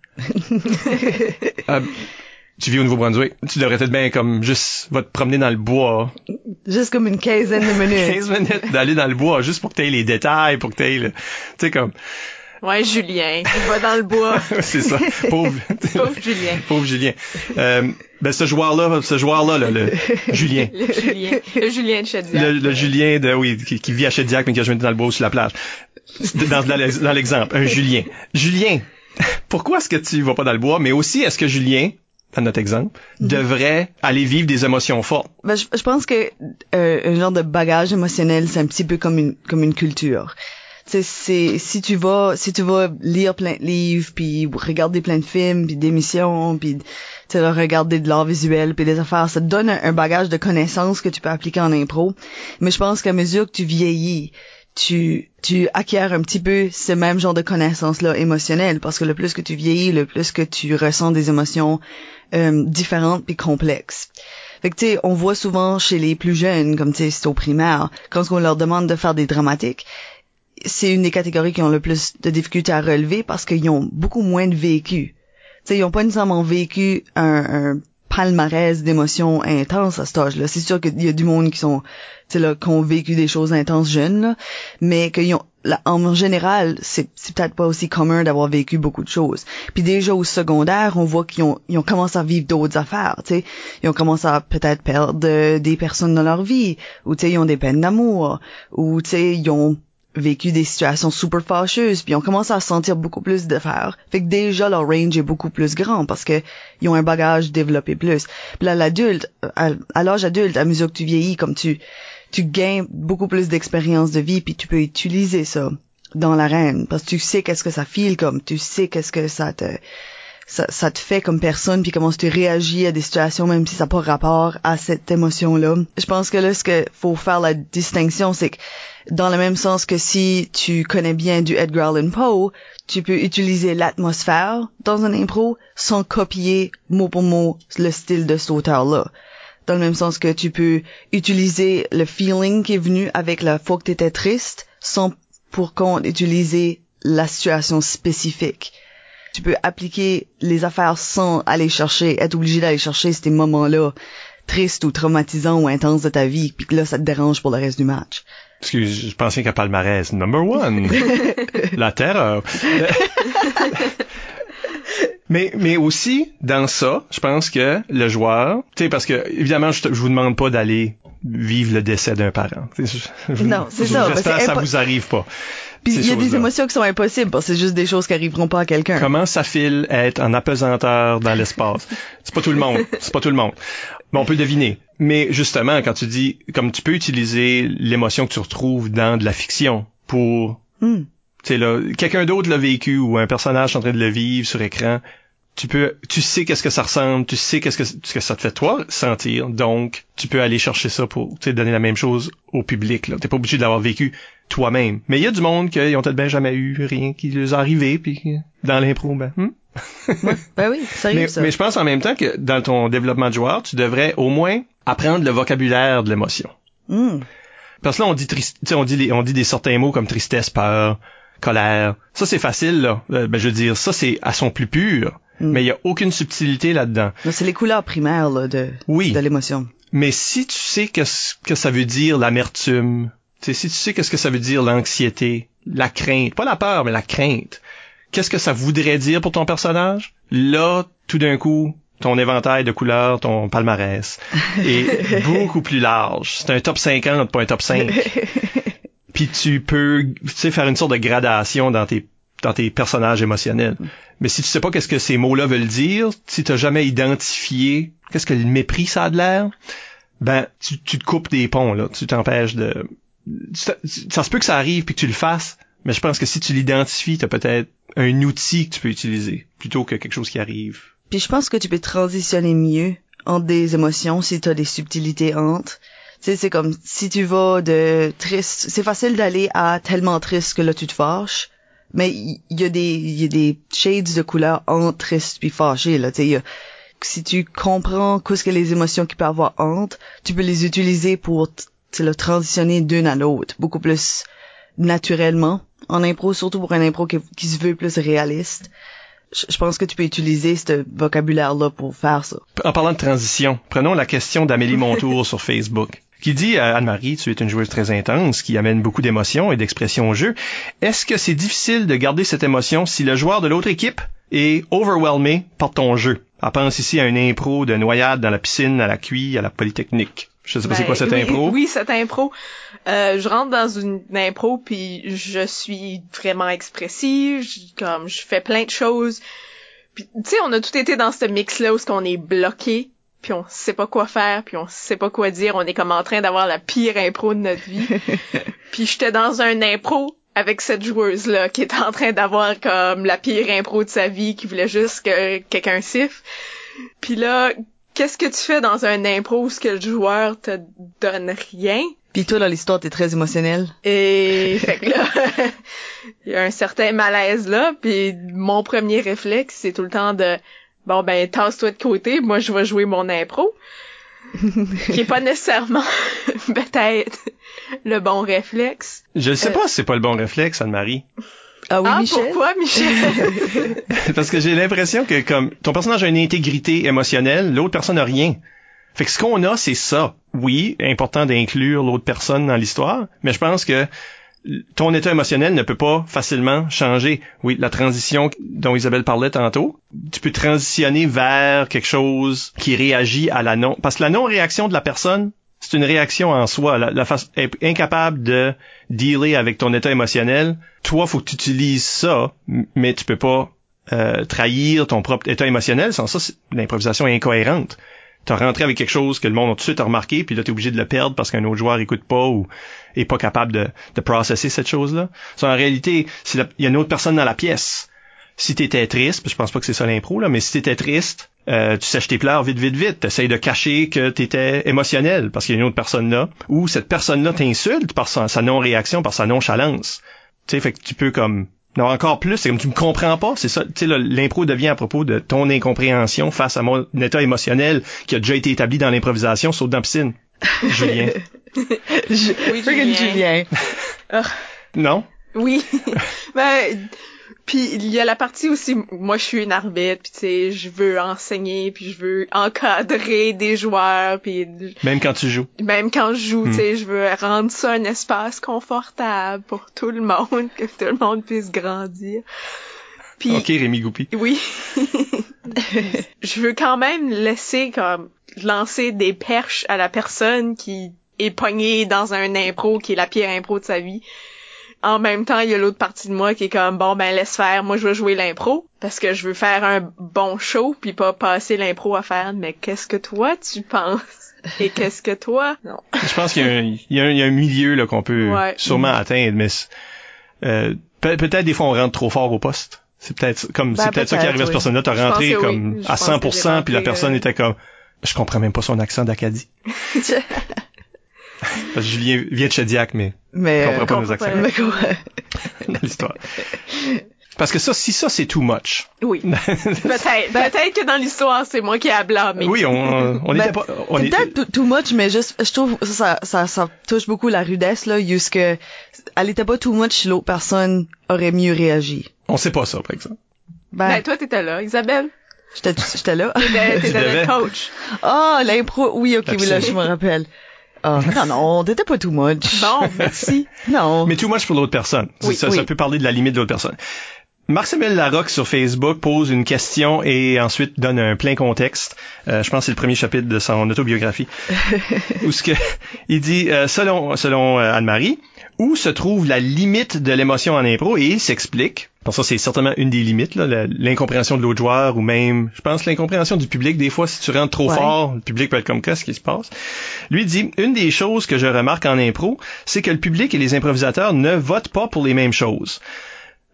Ah, tu vis au Nouveau-Brunswick. Tu devrais être bien comme juste, va te promener dans le bois. juste comme une quinzaine de minutes. 15 minutes d'aller dans le bois juste pour que t'aies les détails, pour que t'aies le, tu sais, comme, Ouais, Julien, il va dans le bois. c'est ça. Pauvre, Pauvre Julien. pauvre Julien. Euh, ben, ce joueur-là, ce joueur-là, là, le Julien. Le Julien. Le Julien de Chadillac. Le, le Julien de oui qui, qui vit à Chediac mais qui a joué dans le bois ou sur la plage. Dans, dans l'exemple, un Julien. Julien, pourquoi est-ce que tu vas pas dans le bois Mais aussi, est-ce que Julien, dans notre exemple, devrait aller vivre des émotions fortes Ben, je, je pense que euh, un genre de bagage émotionnel, c'est un petit peu comme une comme une culture. Tu sais, c'est si tu vas si tu vas lire plein de livres puis regarder plein de films puis d'émissions puis tu regarder de l'art visuel puis des affaires, ça te donne un, un bagage de connaissances que tu peux appliquer en impro. Mais je pense qu'à mesure que tu vieillis, tu tu acquiers un petit peu ce même genre de connaissances là émotionnelles parce que le plus que tu vieillis, le plus que tu ressens des émotions euh, différentes puis complexes. Fait que tu sais, on voit souvent chez les plus jeunes, comme tu sais, c'est au primaire, quand on leur demande de faire des dramatiques, c'est une des catégories qui ont le plus de difficultés à relever parce qu'ils ont beaucoup moins de vécu. Tu sais, ils ont pas nécessairement vécu un, un palmarès d'émotions intenses à cet âge-là. C'est sûr qu'il y a du monde qui sont, tu sais, là, qui ont vécu des choses intenses jeunes, là, mais qu'ils ont, là, en général, c'est, c'est peut-être pas aussi commun d'avoir vécu beaucoup de choses. Puis déjà au secondaire, on voit qu'ils ont, ils ont commencé à vivre d'autres affaires, tu sais. Ils ont commencé à peut-être perdre euh, des personnes dans leur vie, ou tu sais, ils ont des peines d'amour, ou tu sais, ils ont vécu des situations super fâcheuses, puis on commence à sentir beaucoup plus d'affaires. Fait que déjà leur range est beaucoup plus grand parce que ils ont un bagage développé plus. Puis là l'adulte, à, l'âge adulte, à mesure que tu vieillis, comme tu tu gagnes beaucoup plus d'expérience de vie, puis tu peux utiliser ça dans l'arène parce que tu sais qu'est-ce que ça file comme, tu sais qu'est-ce que ça te ça, ça te fait comme personne puis comment tu réagis à des situations même si ça n'a pas rapport à cette émotion là. Je pense que là ce que faut faire la distinction c'est que dans le même sens que si tu connais bien du Edgar Allan Poe, tu peux utiliser l'atmosphère dans un impro sans copier mot pour mot le style de cet auteur-là. Dans le même sens que tu peux utiliser le feeling qui est venu avec la fois que t'étais triste sans pour compte utiliser la situation spécifique. Tu peux appliquer les affaires sans aller chercher, être obligé d'aller chercher ces moments-là tristes ou traumatisants ou intenses de ta vie, puis que là, ça te dérange pour le reste du match. Excuse, je pensais qu'à palmarès, number one. la terreur. Mais, mais aussi, dans ça, je pense que le joueur, tu sais, parce que, évidemment, je, je vous demande pas d'aller vivre le décès d'un parent. non, c'est ça. J'espère que ça vous arrive pas. Puis il y a des émotions qui sont impossibles, parce que c'est juste des choses qui arriveront pas à quelqu'un. Comment ça file être en apesanteur dans l'espace? c'est pas tout le monde. C'est pas tout le monde. Mais on peut deviner. Mais justement, quand tu dis, comme tu peux utiliser l'émotion que tu retrouves dans de la fiction pour, hmm. tu sais là, quelqu'un d'autre l'a vécu ou un personnage est en train de le vivre sur écran, tu peux, tu sais qu'est-ce que ça ressemble, tu sais qu'est-ce que, ce que ça te fait toi sentir, donc tu peux aller chercher ça pour donner la même chose au public. Là, t'es pas obligé de l'avoir vécu toi-même. Mais il y a du monde qui ont peut-être bien jamais eu rien qui leur est arrivé, puis dans l'impro, ben, hmm? ben oui, sérieux, mais, ça. mais je pense en même temps que dans ton développement de joueur, tu devrais au moins apprendre le vocabulaire de l'émotion. Hmm. Parce que là, on dit triste, on dit on dit des certains mots comme tristesse, peur, colère. Ça, c'est facile, là. Euh, ben, je veux dire, ça, c'est à son plus pur. Mm. Mais il y a aucune subtilité là-dedans. C'est les couleurs primaires là, de, oui. de l'émotion. Mais si tu sais que, que ça veut dire l'amertume, si tu sais qu'est-ce que ça veut dire l'anxiété, la crainte, pas la peur, mais la crainte, qu'est-ce que ça voudrait dire pour ton personnage? Là, tout d'un coup, ton éventail de couleurs, ton palmarès est beaucoup plus large. C'est un top 50, pas un top 5. Puis tu peux, tu sais, faire une sorte de gradation dans tes dans tes personnages émotionnels. Mais si tu sais pas qu'est-ce que ces mots-là veulent dire, si t'as jamais identifié qu'est-ce que le mépris ça a de l'air, ben tu, tu te coupes des ponts là, tu t'empêches de ça, se peut que ça arrive puis que tu le fasses, mais je pense que si tu l'identifies, t'as peut-être un outil que tu peux utiliser plutôt que quelque chose qui arrive. Puis je pense que tu peux transitionner mieux entre des émotions si t'as des subtilités entre. Tu sais, c'est comme si tu vas de triste, c'est facile d'aller à tellement triste que là tu te fâches mais il y, a des y a des shades de couleurs entre triste puis fâché là si tu comprends qu'est-ce que les émotions qu'il peut avoir entre tu peux les utiliser pour le transitionner d'une à l'autre beaucoup plus naturellement en impro surtout pour un impro qui, qui se veut plus réaliste je pense que tu peux utiliser ce vocabulaire-là pour faire ça. En parlant de transition, prenons la question d'Amélie Montour sur Facebook qui dit à Anne-Marie, tu es une joueuse très intense, qui amène beaucoup d'émotions et d'expression au jeu. Est-ce que c'est difficile de garder cette émotion si le joueur de l'autre équipe est overwhelmé par ton jeu? On pense ici à une impro de noyade dans la piscine, à la cuille, à la polytechnique. Je sais pas c'est quoi cette ben, impro. Oui, cette impro. Euh, je rentre dans une, impro puis je suis vraiment expressive, comme je fais plein de choses. Puis tu sais, on a tout été dans ce mix là où ce qu'on est bloqué puis on sait pas quoi faire, puis on sait pas quoi dire, on est comme en train d'avoir la pire impro de notre vie. puis j'étais dans un impro avec cette joueuse là qui était en train d'avoir comme la pire impro de sa vie, qui voulait juste que quelqu'un siffle. Puis là, qu'est-ce que tu fais dans un impro où ce que le joueur te donne rien? Puis toi dans l'histoire t'es très émotionnel. Et fait que là, il y a un certain malaise là. Puis mon premier réflexe c'est tout le temps de bon ben tasse-toi de côté, moi je vais jouer mon impro. qui est pas nécessairement peut-être le bon réflexe. Je sais euh, pas si c'est pas le bon réflexe, Anne-Marie. Ah oui, ah, Michel? pourquoi, Michel? Parce que j'ai l'impression que comme ton personnage a une intégrité émotionnelle, l'autre personne n'a rien. Fait que ce qu'on a, c'est ça. Oui, important d'inclure l'autre personne dans l'histoire, mais je pense que ton état émotionnel ne peut pas facilement changer. Oui, la transition dont Isabelle parlait tantôt, tu peux transitionner vers quelque chose qui réagit à la non... Parce que la non-réaction de la personne, c'est une réaction en soi. La, face incapable de dealer avec ton état émotionnel, toi, faut que tu utilises ça, mais tu peux pas euh, trahir ton propre état émotionnel. Sans ça, l'improvisation est incohérente t'as rentré avec quelque chose que le monde a tout de suite remarqué, puis là, t'es obligé de le perdre parce qu'un autre joueur écoute pas ou est pas capable de, de processer cette chose-là. en réalité, il y a une autre personne dans la pièce. Si t'étais triste, je pense pas que c'est ça l'impro, là, mais si t'étais triste, euh, tu sèches tes pleurs vite, vite, vite. T'essayes de cacher que t'étais émotionnel parce qu'il y a une autre personne là. Ou cette personne-là t'insulte par sa, sa non-réaction, par sa nonchalance. Tu sais, fait que tu peux comme non, encore plus, c'est comme tu me comprends pas, c'est ça, tu sais, l'impro devient à propos de ton incompréhension face à mon état émotionnel qui a déjà été établi dans l'improvisation, sauf dans la piscine. Julien. Je... Oui, Julien. Julien. non? Oui. ben, puis il y a la partie aussi, moi je suis une arbitre, puis tu sais, je veux enseigner, puis je veux encadrer des joueurs, puis même quand tu joues. Même quand je joue, tu Hmm. sais, je veux rendre ça un espace confortable pour tout le monde, que tout le monde puisse grandir. Puis Ok, Rémi Goupy. oui. je veux quand même laisser comme lancer des perches à la personne qui est pognée dans un impro qui est la pire impro de sa vie. En même temps, il y a l'autre partie de moi qui est comme bon ben laisse faire, moi je veux jouer l'impro parce que je veux faire un bon show puis pas passer l'impro à faire mais qu'est-ce que toi tu penses? Et qu'est-ce que toi? Non. Je pense qu'il y a un, il y a un, il y a un milieu là qu'on peut Ouais. sûrement atteindre, mais euh, peut- peut-être des fois on rentre trop fort au poste. C'est peut-être comme Ben, c'est peut-être ça qui arrive à cette oui. personne-là. T'as rentré oui. comme à pense que 100%, j'ai puis la rentré, personne euh, était comme, je comprends même pas son accent d'Acadie. Parce que je viens, viens de Chediac, mais Mais, je euh, comprends pas nos comprends accents pas. mais quoi? dans l'histoire. Parce que ça, si ça c'est too much. Oui. Peut-être peut-être que dans l'histoire c'est moi qui ai à blâmer. oui, on, on Ben, était pas, on est- peut-être too- much, mais juste, je trouve ça, ça, ça touche beaucoup la rudesse là, jusque elle était pas too much, si l'autre personne aurait mieux réagi. on sait pas ça, par exemple. Ben, Ben toi t'étais là, Isabelle. j'étais, j'étais là. T'étais le coach. Ah, l'impro, oui, ok, oui, là, je me rappelle. Ah, non, non, t'étais pas too much. Bon, merci. Non. Mais too much pour l'autre personne. Oui, ça, oui. ça peut parler de la limite de l'autre personne. Marc-Samuel Larocque sur Facebook pose une question et ensuite donne un plein contexte. Euh, je pense que c'est le premier chapitre de son autobiographie. où ce que il dit euh, selon selon euh, Anne-Marie, où se trouve la limite de l'émotion en impro et il s'explique. Pour ça, c'est certainement une des limites, l'incompréhension de l'autre joueur ou même, je pense, l'incompréhension du public. Des fois, si tu rentres trop Ouais. fort, le public peut être comme qu'est-ce qui se passe? Lui dit, une des choses que je remarque en impro, c'est que le public et les improvisateurs ne votent pas pour les mêmes choses.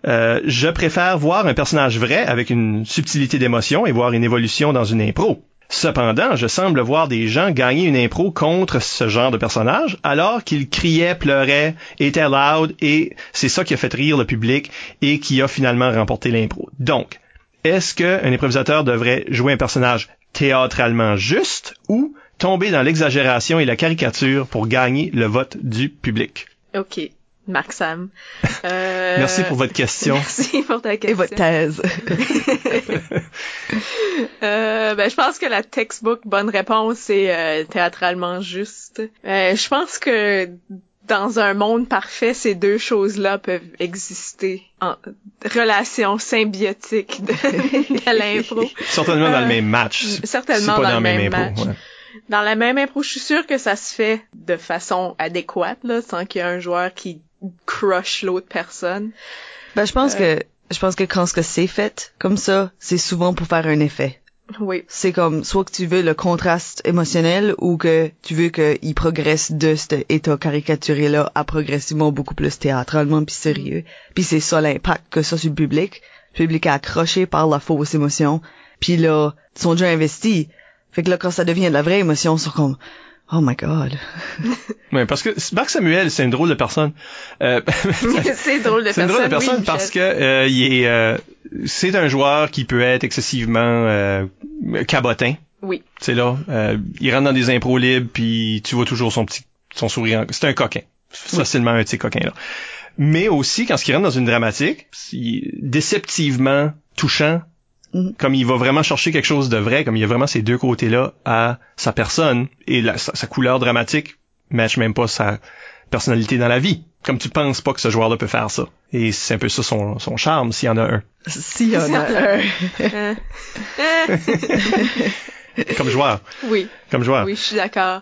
Euh, je préfère voir un personnage vrai avec une subtilité d'émotion et voir une évolution dans une impro. Cependant, je semble voir des gens gagner une impro contre ce genre de personnage alors qu'ils criaient, pleuraient, étaient loud et c'est ça qui a fait rire le public et qui a finalement remporté l'impro. Donc, est-ce qu'un improvisateur devrait jouer un personnage théâtralement juste ou tomber dans l'exagération et la caricature pour gagner le vote du public? OK. Marc Sam. Euh, Merci pour votre question. Merci pour ta Et question. votre thèse. Euh, ben, je pense que la textbook bonne réponse c'est euh, théâtralement juste. Euh, je pense que dans un monde parfait, ces deux choses-là peuvent exister en relation symbiotique de, de l'impro. Certainement dans Euh, le même match. certainement pas dans dans le même impro, match. ouais. Dans la même impro, je suis sûre que ça se fait de façon adéquate, là, sans qu'il y ait un joueur qui crush l'autre personne. Ben, je pense Euh. que, je pense que quand ce que c'est fait, comme ça, c'est souvent pour faire un effet. Oui. C'est comme, soit que tu veux le contraste émotionnel ou que tu veux qu'il progresse de cet état caricaturé-là à progressivement beaucoup plus théâtralement puis sérieux. Puis c'est ça l'impact que ça sur le public. Le public est accroché par la fausse émotion. Puis là, ils sont déjà investis. Fait que là, quand ça devient de la vraie émotion, ils sont comme, oh my god. Ouais, parce que Marc Samuel, c'est une drôle de personne. Euh, c'est drôle de c'est une drôle de personne oui, parce que euh, il est, euh, c'est un joueur qui peut être excessivement euh, cabotin. Oui. C'est là, euh, il rentre dans des impros libres puis tu vois toujours son petit, son sourire. C'est un coquin, facilement un petit coquin là. Mais aussi quand il rentre dans une dramatique, il- déceptivement touchant. Mhm. Comme il va vraiment chercher quelque chose de vrai, comme il y a vraiment ces deux côtés-là à sa personne et la- sa, sa couleur dramatique match même pas sa personnalité dans la vie. Comme tu penses pas que ce joueur-là peut faire ça. Et c'est un peu ça son, son charme, s'il y en a un. S'il y en a un. Comme joueur. oui, Comme joueur. oui, je suis d'accord.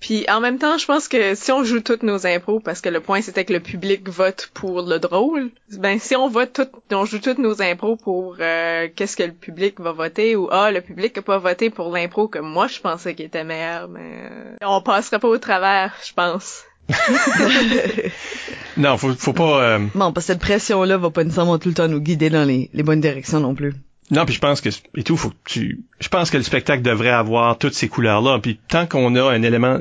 Puis en même temps, je pense que si on joue toutes nos impros, parce que le point c'était que le public vote pour le drôle, ben si on vote tout, on joue toutes nos impros pour euh, qu'est-ce que le public va voter ou ah le public a pas voté pour l'impro que moi je pensais qu'il était meilleur, mais euh, on passerait pas au travers, je pense. Non, faut, faut pas... euh, Non, parce que cette pression-là va pas nécessairement tout le temps nous guider dans les, les bonnes directions non plus. Non, puis je pense que et tout, faut que tu. Je pense que le spectacle devrait avoir toutes ces couleurs-là. Puis tant qu'on a un élément,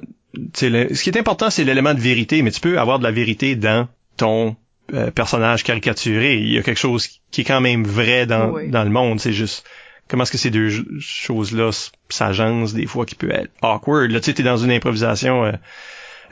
le- ce qui est important, c'est l'élément de vérité. Mais tu peux avoir de la vérité dans ton euh, personnage caricaturé. Il y a quelque chose qui est quand même vrai dans Oui. dans le monde. C'est juste comment est-ce que ces deux choses-là s'agencent des fois qui peut être awkward? Là, tu sais, t'es dans une improvisation euh,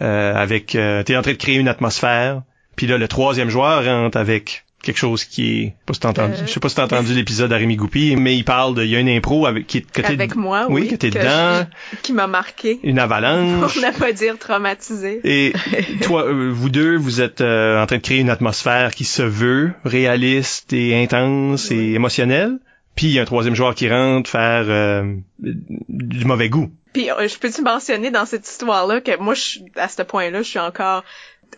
euh, avec, euh, t'es en train de créer une atmosphère. Puis là, le troisième joueur rentre avec quelque chose qui est pas si t'as entendu Euh. je sais pas si t'as entendu l'épisode d'Arémi Goupy mais il parle de il y a une impro avec qui que Avec moi, oui, oui. que t'es dedans je- Qui m'a marqué. une avalanche Pour ne pas dire traumatisé. et toi euh, vous deux vous êtes euh, en train de créer une atmosphère qui se veut réaliste et intense et émotionnelle puis il y a un troisième joueur qui rentre faire euh, du mauvais goût Puis je peux-tu mentionner dans cette histoire-là que moi, je, à ce point-là, je suis encore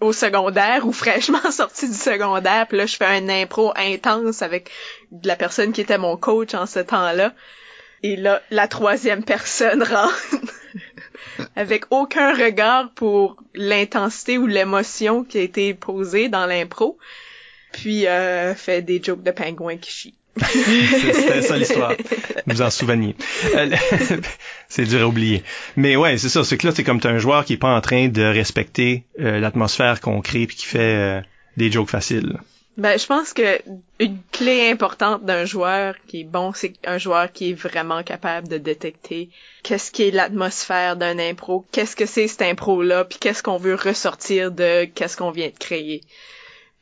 au secondaire ou fraîchement sortie du secondaire. Puis là, je fais un impro intense avec la personne qui était mon coach en ce temps-là. Et là, la troisième personne rentre avec aucun regard pour l'intensité ou l'émotion qui a été posée dans l'impro. Puis euh, fait des jokes de pingouins qui chient. C'était ça l'histoire. Vous en souveniez. Euh, c'est dur à oublier. Mais ouais, c'est ça. C'est que là, c'est comme un joueur qui est pas en train de respecter euh, l'atmosphère qu'on crée puis qui fait euh, des jokes faciles. Ben, je pense que une clé importante d'un joueur qui est bon, c'est un joueur qui est vraiment capable de détecter qu'est-ce qui est l'atmosphère d'un impro, qu'est-ce que c'est cette impro-là, puis qu'est-ce qu'on veut ressortir de qu'est-ce qu'on vient de créer.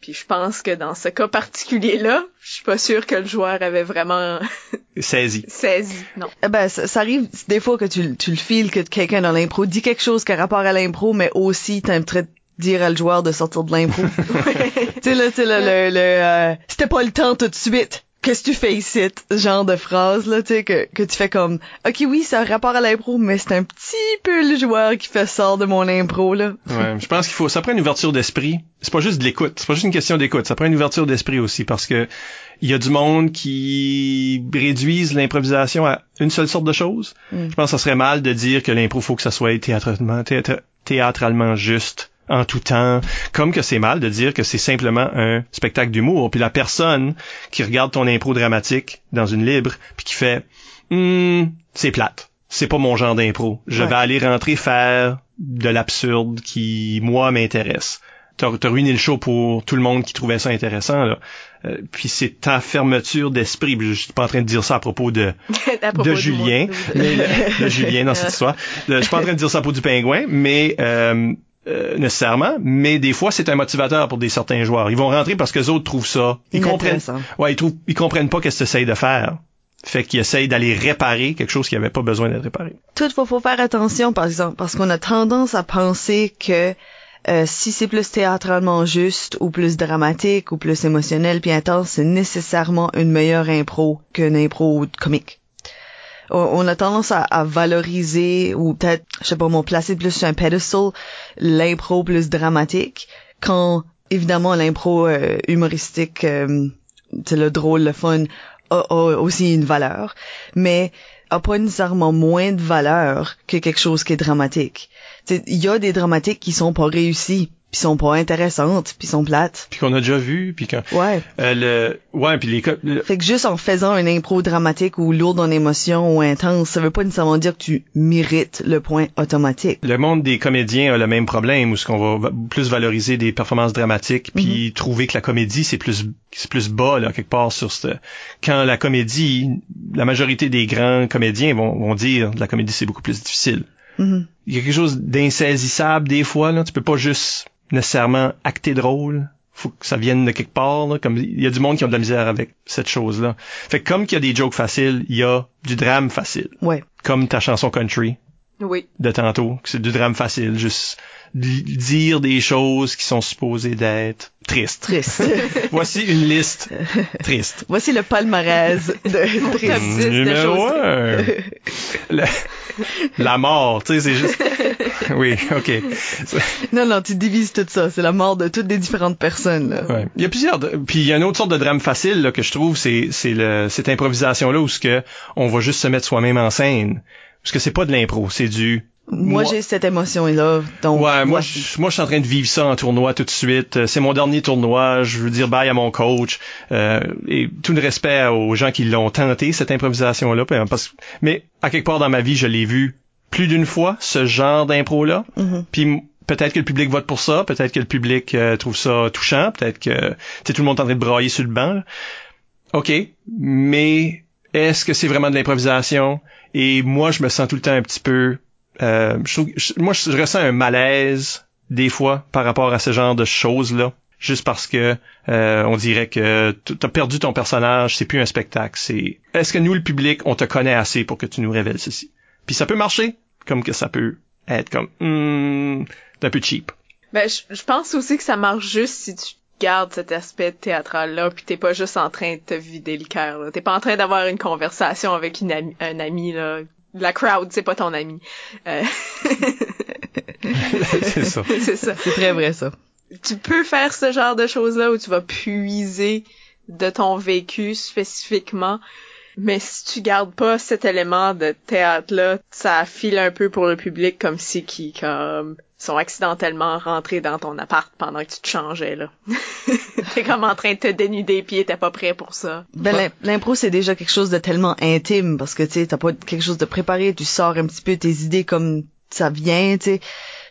Puis je pense que dans ce cas particulier-là, je suis pas sûre que le joueur avait vraiment Saisi. saisi. Non. Eh ben, ça, ça arrive des fois que tu, tu le files que quelqu'un dans l'impro dit quelque chose qui a rapport à l'impro, mais aussi t'aimerais dire à le joueur de sortir de l'impro. tu sais, là, tu sais, là, le, le, euh, c'était pas le temps tout de suite. Qu'est-ce que tu fais ici? Ce genre de phrase, là, tu sais, que, que tu fais comme, ok, oui, ça a rapport à l'impro, mais c'est un petit peu le joueur qui fait sort de mon impro, là. Ouais, je pense qu'il faut, ça prend une ouverture d'esprit. C'est pas juste de l'écoute. C'est pas juste une question d'écoute. Ça prend une ouverture d'esprit aussi parce que il y a du monde qui réduisent l'improvisation à une seule sorte de choses. Mm. Je pense que ça serait mal de dire que l'impro faut que ça soit théâtralement, théâtra- théâtralement juste en tout temps, comme que c'est mal de dire que c'est simplement un spectacle d'humour. Puis la personne qui regarde ton impro dramatique dans une libre, puis qui fait Hum, c'est plate. C'est pas mon genre d'impro. Je Ouais. vais aller rentrer faire de l'absurde qui, moi, m'intéresse. T'as t'as ruiné le show pour tout le monde qui trouvait ça intéressant, là. Euh, puis c'est ta fermeture d'esprit. Je suis pas en train de dire ça à propos de, À propos de Julien, mais de Julien dans cette histoire. De- je suis pas en train de dire ça à propos du pingouin, mais euh, euh, nécessairement, mais des fois c'est un motivateur pour des certains joueurs. Ils vont rentrer parce que les autres trouvent ça. Ils comprennent. Ouais, ils trouvent, ils comprennent pas qu'est-ce que tu essayes de faire. Fait qu'ils essayent d'aller réparer quelque chose qui avait pas besoin d'être réparé. Toutefois, faut faire attention, par exemple, parce qu'on a tendance à penser que euh, si c'est plus théâtralement juste ou plus dramatique ou plus émotionnel puis intense, c'est nécessairement une meilleure impro qu'une impro comique. On, a tendance à, valoriser ou peut-être, je sais pas, moi, placer plus sur un pedestal l'impro plus dramatique quand, évidemment, l'impro euh, humoristique, euh, c'est le drôle, le fun, a, a aussi une valeur, mais a pas nécessairement moins de valeur que quelque chose qui est dramatique. Il y a des dramatiques qui sont pas réussies, puis sont pas intéressantes, puis sont plates. Puis qu'on a déjà vu, puis quand Ouais. euh, le ouais, puis les le- Fait que juste en faisant une impro dramatique ou lourde en émotion ou intense, ça veut pas nécessairement dire que tu mérites le point automatique. le monde des comédiens a le même problème où ce qu'on va plus valoriser des performances dramatiques puis trouver que la comédie c'est plus c'est plus bas là quelque part sur ce quand la comédie la majorité des grands comédiens vont, vont dire la comédie c'est beaucoup plus difficile Mhm. il y a quelque chose d'insaisissable des fois là tu peux pas juste nécessairement acter drôle faut que ça vienne de quelque part là. comme il y a du monde qui ont de la misère avec cette chose là fait que comme qu'il y a des jokes faciles il y a du drame facile Ouais. comme ta chanson country Oui. de tantôt, que c'est du drame facile, juste dire des choses qui sont supposées d'être tristes. Triste. Voici une liste triste. Voici le palmarès de triste. Top 10 de Numéro un. Le- la mort, tu sais, c'est juste... Oui, ok. Non, non, tu divises tout ça. C'est la mort de toutes les différentes personnes, là. Ouais. Il y a plusieurs... Puis il y a une autre sorte de drame facile là, que je trouve, c'est c'est le cette improvisation-là où ce que on va juste se mettre soi-même en scène. Parce que c'est pas de l'impro, c'est du... Moi, Moi- j'ai cette émotion-là. Donc, Ouais, moi, je, moi, je suis en train de vivre ça en tournoi tout de suite. Euh, C'est mon dernier tournoi. Je veux dire bye à mon coach. Euh, et tout le respect aux gens qui l'ont tenté, cette improvisation-là. puis, euh, Parce, mais à quelque part dans ma vie, je l'ai vu plus d'une fois, ce genre d'impro-là. Mhm. Puis m- peut-être que le public vote pour ça. Peut-être que le public euh, trouve ça touchant. Peut-être que tout le monde est en train de brailler sur le banc. là. OK, mais est-ce que c'est vraiment de l'improvisation? Et moi, je me sens tout le temps un petit peu... euh, je je- moi, je, je ressens un malaise des fois par rapport à ce genre de choses-là. juste parce que euh, on dirait que t'as perdu ton personnage, c'est plus un spectacle. C'est est-ce que nous le public, on te connaît assez pour que tu nous révèles ceci? Puis ça peut marcher, comme que ça peut être comme hmm, un peu cheap. Ben je, pense aussi que ça marche juste si tu gardes cet aspect théâtral là puis t'es pas juste en train de te vider le cœur t'es pas en train d'avoir une conversation avec une un ami là. La crowd c'est pas ton ami. Euh... c'est ça. C'est ça. C'est très vrai ça. Tu peux faire ce genre de choses-là où tu vas puiser de ton vécu spécifiquement, mais si tu gardes pas cet élément de théâtre-là, ça file un peu pour le public comme si qui comme sont accidentellement rentrés dans ton appart pendant que tu te changeais là. t'es comme en train de te dénuder puis t'es pas prêt pour ça. Ben l'impro c'est déjà quelque chose de tellement intime parce que tu sais t'as pas quelque chose de préparé, tu sors un petit peu tes idées comme ça vient, tu sais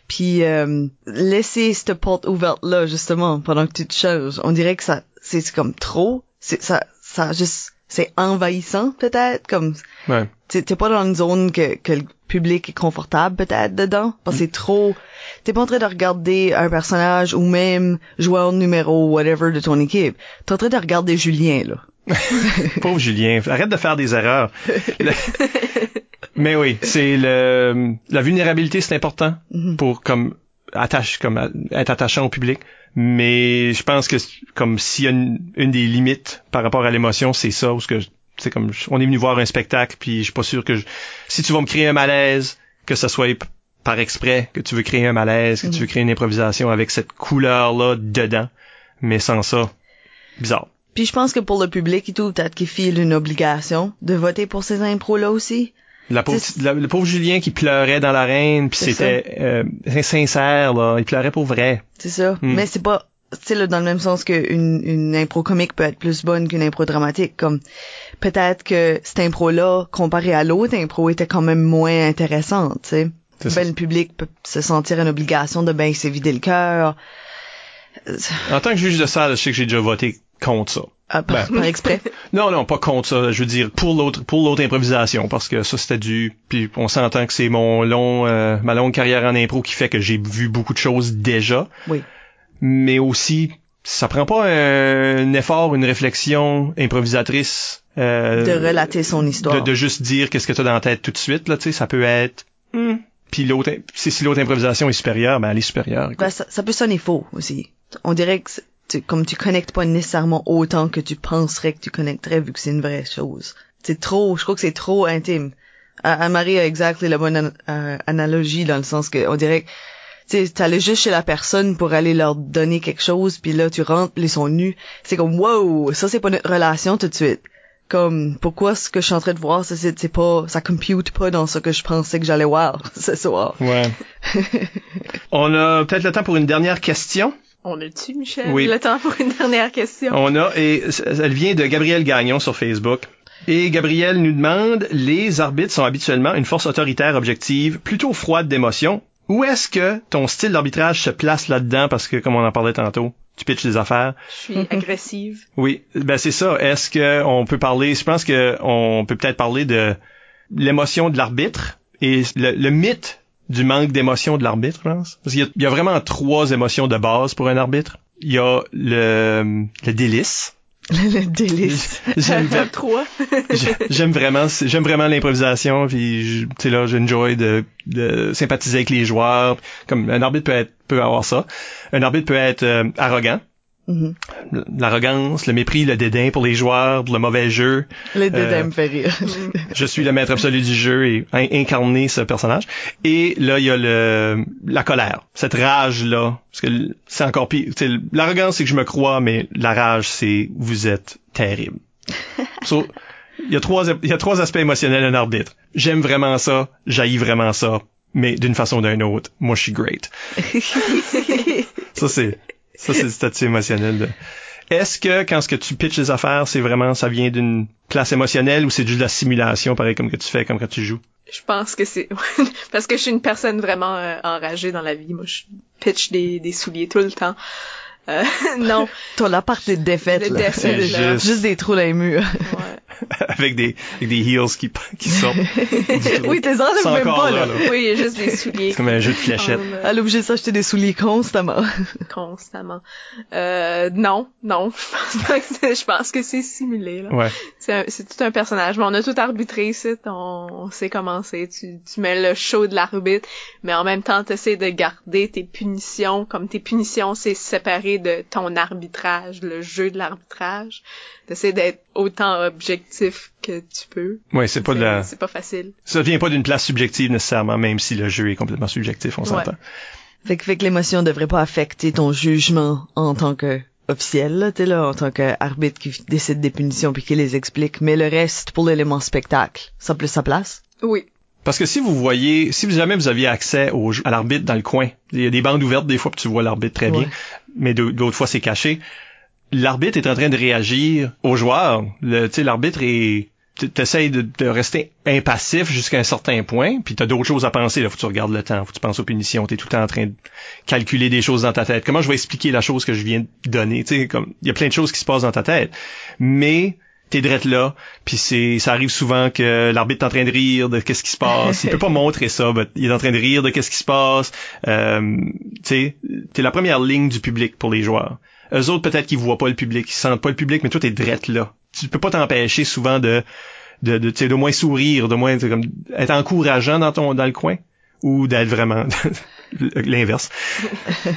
puis euh, laisser cette porte ouverte là justement pendant que tu te changes on dirait que ça c'est comme trop c'est ça ça juste c'est envahissant peut-être comme ouais. t'es pas dans une zone que, que le public est confortable peut-être dedans? Parce que c'est trop t'es pas en train de regarder un personnage ou même joueur numéro whatever de ton équipe t'es en train de regarder Julien là Pauvre Julien, arrête de faire des erreurs. Mais oui, c'est le la vulnérabilité, c'est important mm-hmm. pour comme attache comme être attachant au public. Mais je pense que comme s'il y a une, des limites par rapport à l'émotion, c'est ça où ce que c'est comme on est venu voir un spectacle puis je suis pas sûr que si tu vas me créer un malaise, que ce soit par exprès que tu veux créer un malaise, que tu veux mm-hmm. créer une improvisation avec cette couleur là dedans, mais sans ça, bizarre. Puis je pense que pour le public et tout, peut-être qu'il file une obligation de voter pour ces impros là aussi. La pauvre, le pauvre Julien qui pleurait dans l'arène, puis c'était euh, sincère, là. Il pleurait pour vrai. C'est ça. Hmm. Mais c'est pas, tu sais, dans le même sens qu'une une impro comique peut être plus bonne qu'une impro dramatique. Comme peut-être que cette impro-là, comparé à l'autre impro, était quand même moins intéressante, tu sais. Ben, le public peut se sentir une obligation de ben s'évider le cœur. En tant que juge de salle, je sais que j'ai déjà voté contre ça. Ah, par, ben, exprès. non, non, pas contre ça. Je veux dire pour l'autre, pour l'autre improvisation, parce que ça c'était du. Puis on s'entend que c'est mon long, euh, ma longue carrière en impro qui fait que j'ai vu beaucoup de choses déjà. Oui. Mais aussi, ça prend pas un, effort, une réflexion improvisatrice. Euh, de relater son histoire. De, juste dire qu'est-ce que t'as dans la tête tout de suite là, tu sais, ça peut être. Hmm. Puis l'autre, si l'autre improvisation est supérieure, ben elle est supérieure. Ben, ça, ça peut sonner faux aussi. On dirait que comme tu connectes pas nécessairement autant que tu penserais que tu connecterais vu que c'est une vraie chose. C'est trop, je crois que c'est trop intime. Anne-Marie a exactement la bonne euh, analogie dans le sens que on dirait tu t'allais juste chez la personne pour aller leur donner quelque chose puis là tu rentres ils sont nus. C'est comme wow ça c'est pas notre relation tout de suite. Comme pourquoi ce que je suis en train de voir c'est c'est pas ça compute pas dans ce que je pensais que j'allais voir ce soir. Ouais. On a peut-être le temps pour une dernière question on a-tu, Michel? Oui. Le temps pour une dernière question. On a, et elle vient de Gabriel Gagnon sur Facebook. Et Gabriel nous demande, les arbitres sont habituellement une force autoritaire objective, plutôt froide d'émotion. Où est-ce que ton style d'arbitrage se place là-dedans? Parce que, comme on en parlait tantôt, tu pitches des affaires. Je suis agressive. Oui, ben c'est ça. Est-ce que on peut parler, je pense que on peut peut-être parler de l'émotion de l'arbitre et le mythe du manque d'émotion de l'arbitre, je pense. Parce qu'il y, a vraiment trois émotions de base pour un arbitre. Il y a le, le délice. le délice. J'aime trois. j'aime vraiment, j'aime vraiment l'improvisation. Puis, tu sais là, j'enjoy de, de sympathiser avec les joueurs. Comme un arbitre peut être, peut avoir ça. Un arbitre peut être euh, arrogant. Mm-hmm. L'arrogance, le mépris, le dédain pour les joueurs, le mauvais jeu. Le dédain me fait rire. je suis le maître absolu du jeu et incarner ce personnage. Et là, il y a le la colère, cette rage là, parce que c'est encore pire. L'arrogance, c'est que je me crois, mais la rage, c'est vous êtes terrible. il y a trois il y a trois aspects émotionnels d'un arbitre. J'aime vraiment ça, j'haïs vraiment ça, mais d'une façon ou d'une autre, moi je suis great. ça c'est ça, c'est le statut émotionnel. Est-ce que quand ce que tu pitches les affaires, c'est vraiment, ça vient d'une place émotionnelle ou c'est juste de la simulation, pareil comme que tu fais, comme quand tu joues? Je pense que c'est parce que je suis une personne vraiment euh, enragée dans la vie. Moi, je pitch des, des souliers tout le temps. Euh, non. Toi, la part des défaites, là. Défaites, là. Juste... juste... des trous dans les murs. ouais. avec des avec des heels qui qui sortent. oui, tes C'est même pas, là, là. Oui, il y a juste des souliers. C'est comme un jeu de fléchettes. Euh, Elle est obligée de s'acheter des souliers constamment. constamment. Euh, non, non, je pense pas que c'est- je pense que c'est simulé, là. Ouais. C'est un- c'est tout un personnage. Mais on a tout arbitré ici, on, on sait comment c'est. Tu, tu mets le show de l'arbitre, mais en même temps, tu essaies de garder tes punitions, comme tes punitions, c'est séparé de ton arbitrage, le jeu de l'arbitrage. T'essaies d'être autant objectif que tu peux. Ouais, c'est pas de la, C'est pas facile. ça vient pas d'une place subjective nécessairement, même si le jeu est complètement subjectif, on Ouais. s'entend. Fait que, fait que l'émotion devrait pas affecter ton jugement en tant que officiel, là, t'es là, en tant qu'arbitre qui décide des punitions puis qui les explique. Mais le reste, pour l'élément spectacle, ça a plus sa place? Oui. Parce que si vous voyez, si jamais vous aviez accès au, à l'arbitre dans le coin, il y a des bandes ouvertes des fois puis tu vois l'arbitre très bien, Ouais. mais d'au- d'autres fois c'est caché. L'arbitre est en train de réagir aux joueurs. Le, tu sais, l'arbitre est t'essayes de, de rester impassif jusqu'à un certain point, puis t'as d'autres choses à penser. Là, faut que tu regardes le temps, faut que tu penses aux punitions. T'es tout le temps en train de calculer des choses dans ta tête. Comment je vais expliquer la chose que je viens de donner? Tu comme il y a plein de choses qui se passent dans ta tête, mais t'es drette là, puis c'est ça arrive souvent que l'arbitre est en train de rire de qu'est-ce qui se passe. Il peut pas montrer ça, mais il est en train de rire de qu'est-ce qui se passe. Euh, tu sais, t'es la première ligne du public pour les joueurs. Eux autres peut-être qu'ils voient pas le public, ils sentent pas le public, mais toi t'es drette là. Tu peux pas t'empêcher souvent de de de, tu sais, de moins sourire, de moins comme être encourageant dans ton dans le coin ou d'être vraiment l'inverse.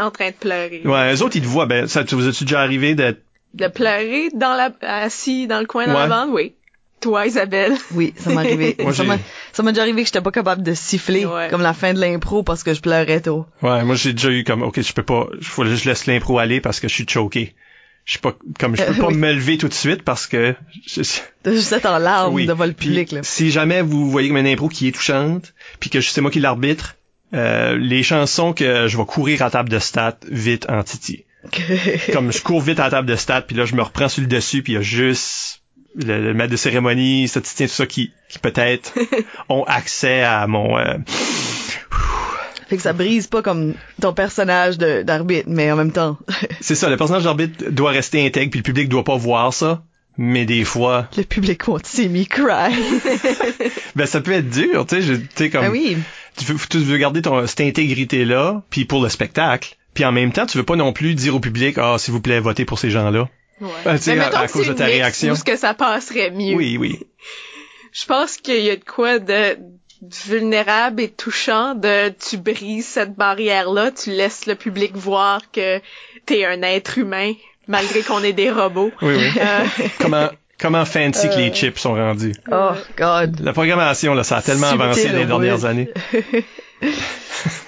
en train de pleurer. Ouais, eux autres ils te voient. Ben ça, tu vous as-tu déjà arrivé d'être De pleurer dans la, assis dans le coin dans Ouais. la bande, oui. Toi, Isabelle. Oui, ça m'est arrivé. Moi, ça j'ai- m'a ça m'est déjà arrivé que j'étais pas capable de siffler Ouais. comme la fin de l'impro parce que je pleurais tôt. Ouais, moi j'ai déjà eu comme ok, je peux pas, faut que je laisse l'impro aller parce que je suis choqué. Je suis pas comme je peux Euh, pas oui. me lever tout de suite parce que je- T'as juste être en larmes oui. devant le Puis, public, là. Si jamais vous voyez comme une impro qui est touchante, puis que c'est moi qui l'arbitre, euh, les chansons que je vais courir à table de stat vite en titi. comme je cours vite à la table de stat, puis là je me reprends sur le dessus, puis il y a juste le, le maître de cérémonie, statisticien, tout ça qui, qui peut-être ont accès à mon euh, Fait que ça brise pas comme ton personnage d'arbitre, mais en même temps, C'est ça, le personnage d'arbitre doit rester intègre, puis le public doit pas voir ça. Mais des fois, le public won't see me cry. ben ça peut être dur, tu sais, je- tu sais comme ah oui. tu veux, tu veux garder ton cette intégrité là, puis pour le spectacle, puis en même temps, tu veux pas non plus dire au public ah s'il vous plaît votez pour ces gens-là. Ouais. Tu sais, Mais à- mettons à que cause de ta réaction. Que ça passerait mieux. Oui, oui. Je pense qu'il y a de quoi de vulnérable et touchant de tu brises cette barrière-là, tu laisses le public voir que t'es un être humain, malgré qu'on est des robots. Oui, oui. Euh, comment comment fancy que Euh. les chips sont rendus. Oh God. La programmation là, ça a tellement Subtil, avancé les dernières années.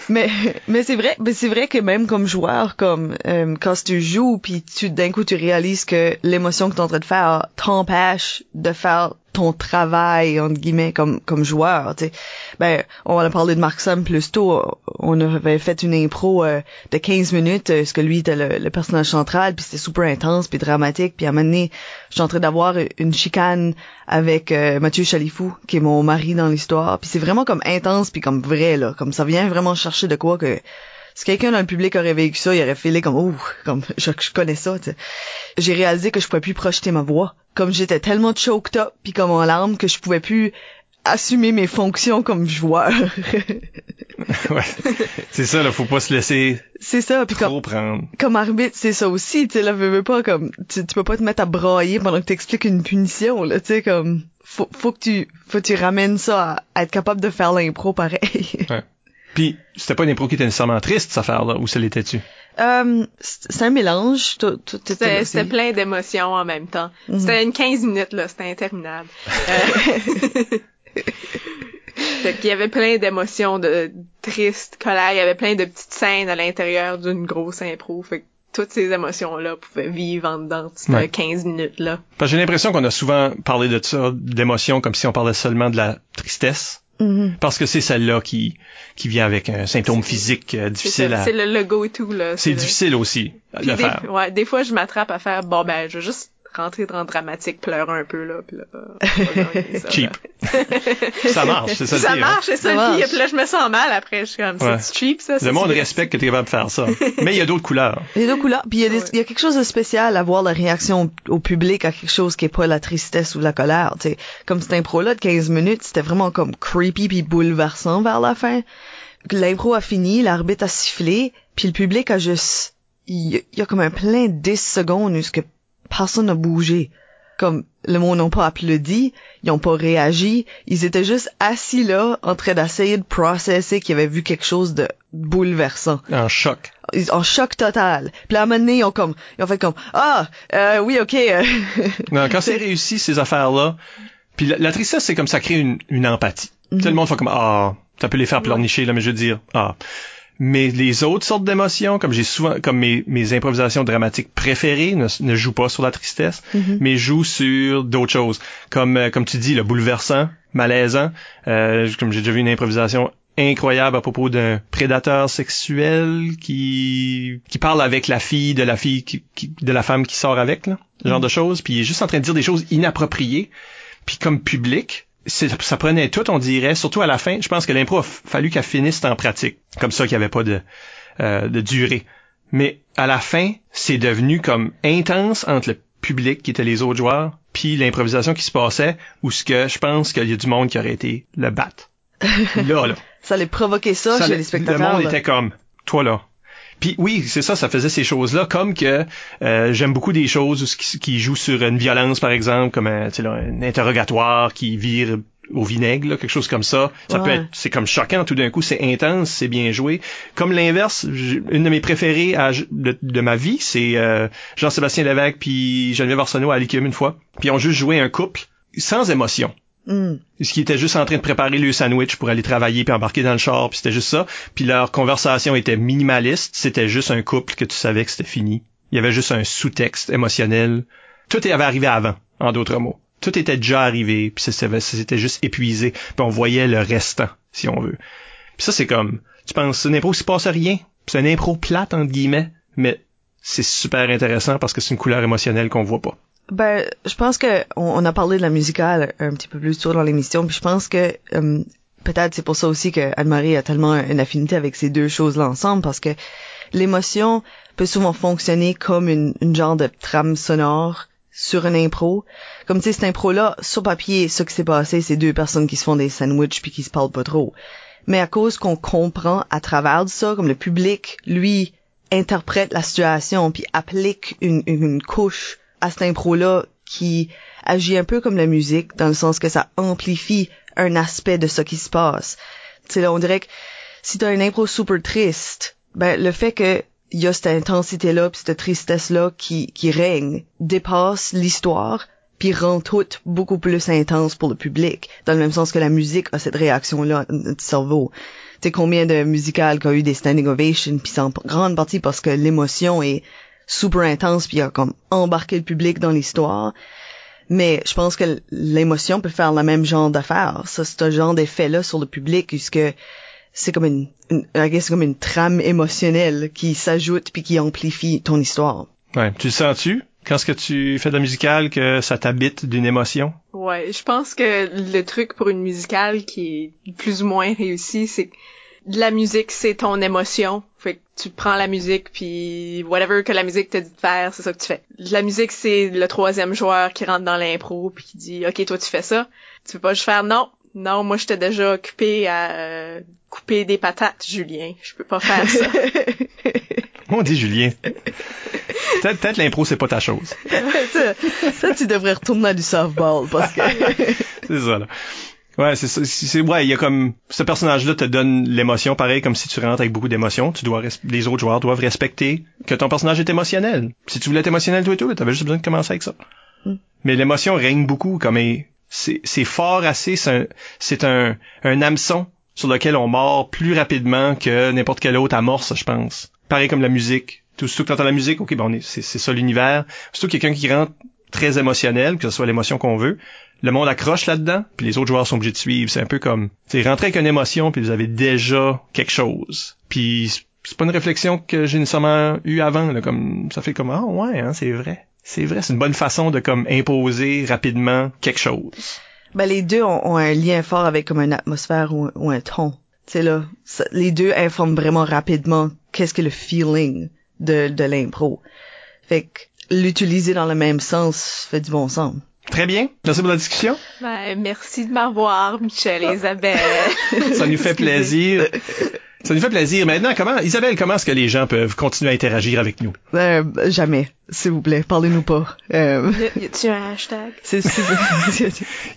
Mais mais c'est vrai, mais c'est vrai que même comme joueur, comme euh, quand tu joues, puis tu d'un coup tu réalises que l'émotion que tu es en train de faire t'empêche de faire ton travail entre guillemets comme comme joueur. Tu ben on a parlé de Mark Sam plus tôt. On avait fait une impro euh, de 15 minutes, euh, parce que lui était le, le personnage central, puis c'était super intense, puis dramatique. Puis à un moment donné, je suis en train d'avoir une chicane avec euh, Mathieu Chalifou, qui est mon mari dans l'histoire. Puis c'est vraiment comme intense, puis comme vrai là, comme ça vient vraiment chercher de quoi que si quelqu'un dans le public aurait vécu ça, il aurait filé comme oh, comme je, je connais ça. J'ai réalisé que je pouvais plus projeter ma voix, comme j'étais tellement choked up puis comme en larmes que je pouvais plus assumer mes fonctions comme joueur. ouais. C'est ça, là, faut pas se laisser c'est ça, puis comme prendre. comme arbitre, c'est ça aussi, tu sais, là, veux, veux pas, comme, tu, tu peux pas te mettre à brailler pendant que t'expliques une punition, là, tu sais, comme, faut, faut que tu, faut que tu ramènes ça à, être capable de faire l'impro pareil. Puis c'était pas une impro qui était nécessairement triste cette affaire là, ou ça l'était-tu euh, c'est c'est un mélange, tout, tout, tout C'était plein d'émotions en même temps. Mhm. C'était une 15 minutes, là. C'était interminable. Euh... fait qu'il y avait plein d'émotions de triste, colère. Il y avait plein de petites scènes à l'intérieur d'une grosse impro. Fait que toutes ces émotions-là pouvaient vivre en dedans de ces Ouais. 15 minutes-là. Parce que j'ai l'impression qu'on a souvent parlé de ça, d'émotions, comme si on parlait seulement de la tristesse. Mhm. Parce que c'est celle-là qui, qui vient avec un symptôme physique euh, C'est difficile ça, à... c'est le tout, là. C'est le- difficile aussi Puis des, faire. ouais, des fois, je m'attrape à faire, bon, ben, je vais juste rentrer dans le dramatique, pleurer un peu, là, puis là, gagner ça, Cheap. là. Ça marche, c'est ça le Ça pire, hein. marche, c'est ça, Ça le marche. pire. Puis là, je me sens mal après, je suis comme, Ouais. c'est cheap, ça. Le monde respecte que tu es capable de faire ça. Mais il y a d'autres couleurs. Les deux couleurs. Puis il y, a des- Ouais. il y a quelque chose de spécial à voir la réaction au public à quelque chose qui est pas la tristesse ou la colère. tu sais. Comme cette impro-là de 15 minutes, c'était vraiment comme creepy puis bouleversant vers la fin. L'impro a fini, l'arbitre a sifflé, puis le public a juste... Il y a, il y a comme un plein de 10 secondes où ce que personne n'a bougé. Comme le monde n'a pas applaudi, ils n'ont pas réagi, ils étaient juste assis là en train d'essayer de processer qu'ils avaient vu quelque chose de bouleversant En choc. en choc total. Puis à un moment donné, ils ont comme, ils ont fait comme, ah, euh, oui, ok. Non, quand c'est réussi, ces affaires-là, puis la, la tristesse, c'est comme ça crée une, une empathie. Tu sais, le monde fait comme, ah, ça peut les faire pleurnicher, là, mais je veux dire, ah. Mais les autres sortes d'émotions, comme j'ai souvent, comme mes, mes improvisations dramatiques préférées ne, ne jouent pas sur la tristesse, mais jouent sur d'autres choses. Comme, euh, comme tu dis, le bouleversant, malaisant. Euh, comme j'ai déjà vu une improvisation incroyable à propos d'un prédateur sexuel qui qui parle avec la fille de la fille qui, qui- de la femme qui sort avec là, ce genre de choses puis il est juste en train de dire des choses inappropriées puis comme public ça prenait tout on dirait surtout à la fin je pense que l'impro a fallu qu'elle finisse en pratique comme ça qu'il n'y avait pas de euh, de durée mais à la fin c'est devenu comme intense entre le public qui était les autres joueurs puis l'improvisation qui se passait où ce que je pense qu'il y a du monde qui aurait été le battre là là Ça allait provoquer ça, ça, chez le- les spectateurs. Le monde là. était comme, toi là. Puis oui, c'est ça, ça faisait ces choses-là, comme que euh, j'aime beaucoup des choses qui, qui jouent sur une violence, par exemple, comme un, là, interrogatoire qui vire au vinaigre, là, quelque chose comme ça. Ça peut être, c'est comme choquant tout d'un coup, c'est intense, c'est bien joué. Comme l'inverse, une de mes préférées à- de, de ma vie, c'est euh, Jean-Sébastien Lévesque puis Geneviève Arsenault à l'IQM une fois. Puis ils ont juste joué un couple sans émotion Hmm. ce qui était juste en train de préparer le sandwich pour aller travailler puis embarquer dans le char puis c'était juste ça. Puis leur conversation était minimaliste. C'était juste un couple que tu savais que c'était fini. Il y avait juste un sous-texte émotionnel. Tout avait arrivé avant en d'autres mots. Tout était déjà arrivé puis c'était juste épuisé. Puis on voyait le restant si on veut. Puis ça c'est comme tu penses une impro se passe rien. C'est une impro plate entre guillemets mais c'est super intéressant parce que c'est une couleur émotionnelle qu'on voit pas Ben, je pense que on, on a parlé de la musicale un petit peu plus tôt dans l'émission, puis je pense que euh, peut-être c'est pour ça aussi que Anne-Marie a tellement une affinité avec ces deux choses-là ensemble, parce que l'émotion peut souvent fonctionner comme une, une genre de trame sonore sur une impro. Comme tu sais, cette impro-là, sur papier, ce qui s'est passé, c'est deux personnes qui se font des sandwichs puis qui se parlent pas trop. Mais à cause qu'on comprend à travers de ça, comme le public, lui, interprète la situation puis applique une, une, une couche à cette impro-là qui agit un peu comme la musique, dans le sens que ça amplifie un aspect de ce qui se passe. Tu sais, on dirait que si t'as une impro super triste, ben, le fait que y a cette intensité-là puis cette tristesse-là qui, qui règne dépasse l'histoire puis rend tout beaucoup plus intense pour le public, dans le même sens que la musique a cette réaction-là notre cerveau. Tu sais, combien de musicales qui ont eu des standing ovations, puis c'est en grande partie parce que l'émotion est super intense, puis il a comme embarqué le public dans l'histoire. Mais je pense que l'émotion peut faire le même genre d'affaire. Ça, c'est un genre d'effet-là sur le public, puisque c'est comme une, une c'est comme une trame émotionnelle qui s'ajoute puis qui amplifie ton histoire. ouais tu le sens-tu? Quand ce que tu fais de la musicale que ça t'habite d'une émotion? Ouais, je pense que le truc pour une musicale qui est plus ou moins réussi, c'est la musique, c'est ton émotion. Fait que tu prends la musique, puis whatever que la musique te dit de faire, c'est ça que tu fais. La musique, c'est le troisième joueur qui rentre dans l'impro, puis qui dit « Ok, toi, tu fais ça. » Tu peux pas juste faire « Non, non, moi, j'étais déjà occupé à euh, couper des patates, Julien. Je peux pas faire ça. on dit Julien peut-être peut-être l'impro c'est pas ta chose ça, ça, tu devrais retourner à du softball parce que c'est ça là Ouais, c'est ça. c'est- ouais, il y a comme ce personnage-là te donne l'émotion, pareil comme si tu rentres avec beaucoup d'émotions. Tu dois, les autres joueurs doivent respecter que ton personnage est émotionnel. Si tu voulais être émotionnel toi et tout, t'avais juste besoin de commencer avec ça. Mm. Mais l'émotion règne beaucoup, comme et c'est c'est fort assez. C'est un, c'est un, un hameçon sur lequel on mord plus rapidement que n'importe quelle autre amorce, je pense. Pareil comme la musique. Tout surtout que t'entends la musique, ok, ben on est, c'est, c'est ça l'univers. Surtout quelqu'un qui rentre très émotionnel, que ce soit l'émotion qu'on veut, le monde accroche là-dedans, puis les autres joueurs sont obligés de suivre. C'est un peu comme, c'est rentrer avec une émotion, puis vous avez déjà quelque chose. Puis c'est pas une réflexion que j'ai nécessairement eu avant, là, comme ça fait comme ah ouais, hein, c'est vrai. C'est vrai, c'est une bonne façon de comme imposer rapidement quelque chose. Ben, les deux ont, un lien fort avec comme une atmosphère ou, un ton. Sais, là, les deux informent vraiment rapidement qu'est-ce que le feeling de, de l'impro. Fait que l'utiliser dans le même sens fait du bon sens. Très bien. Merci pour la discussion. Ben, merci de m'avoir, Michel et Isabelle. Ça nous fait plaisir. Ça nous fait plaisir. Maintenant, comment, Isabelle, comment est-ce que les gens peuvent continuer à interagir avec nous? Euh, jamais, s'il vous plaît, parlez-nous pas. Euh, y a-tu un hashtag? c'est,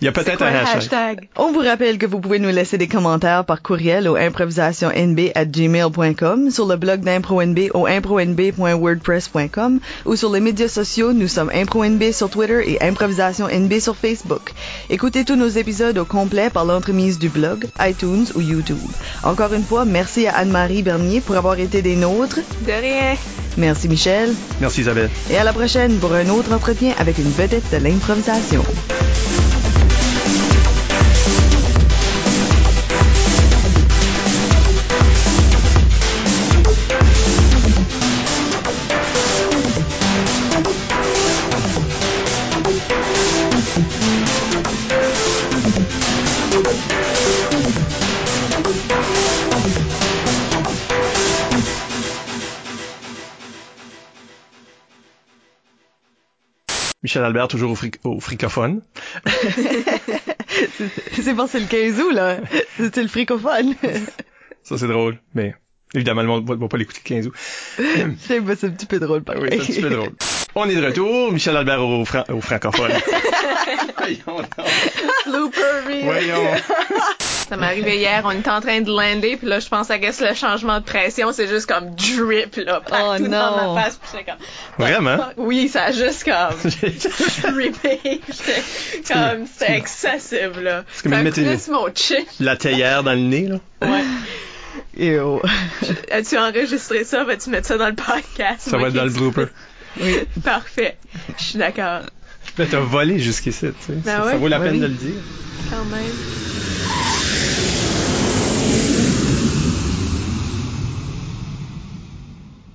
Il y a peut-être un hashtag? hashtag? On vous rappelle que vous pouvez nous laisser des commentaires par courriel au improvisationnb@gmail.com, sur le blog d'ImproNB au impronb.wordpress.com ou sur les médias sociaux, nous sommes ImproNB sur Twitter et Improvisation NB sur Facebook. Écoutez tous nos épisodes au complet par l'entremise du blog, iTunes ou YouTube. Encore une fois, merci à Anne-Marie Bernier pour avoir été des nôtres. De rien. Merci Michel. Merci Isabelle. Et à la prochaine pour un autre entretien avec une vedette de l'improvisation. Michel Albert, toujours au, fric- au fricophone. C'est bon, c'est le 15 août, là. C'était le fricophone. Ça, c'est drôle. Mais, évidemment, le monde ne va pas l'écouter le 15 août. C'est ben, c'est un petit peu drôle, pareil. Oui, c'est un petit peu drôle. On est de retour. Michel Albert au, fran- au francophone. Voyons. Voyons. Ça m'est arrivé hier, on était en train de lander, puis là, je pense à guess le changement de pression, c'est juste comme drip, là, partout Oh, dans non. ma face, puis j'étais comme... Vraiment? Oui, ça a juste comme drippé, comme, c'était excessif, là. comme ça coulé sur mon chin. La théière dans le nez, là. Ouais. Ew. As-tu enregistré ça? Vas-tu mettre ça dans le podcast? Ça va être dans le blooper. Oui. Parfait. Je suis d'accord. Là, t'as volé jusqu'ici, tu sais. Ben ça, vaut la ben peine oui. de le dire. Quand même.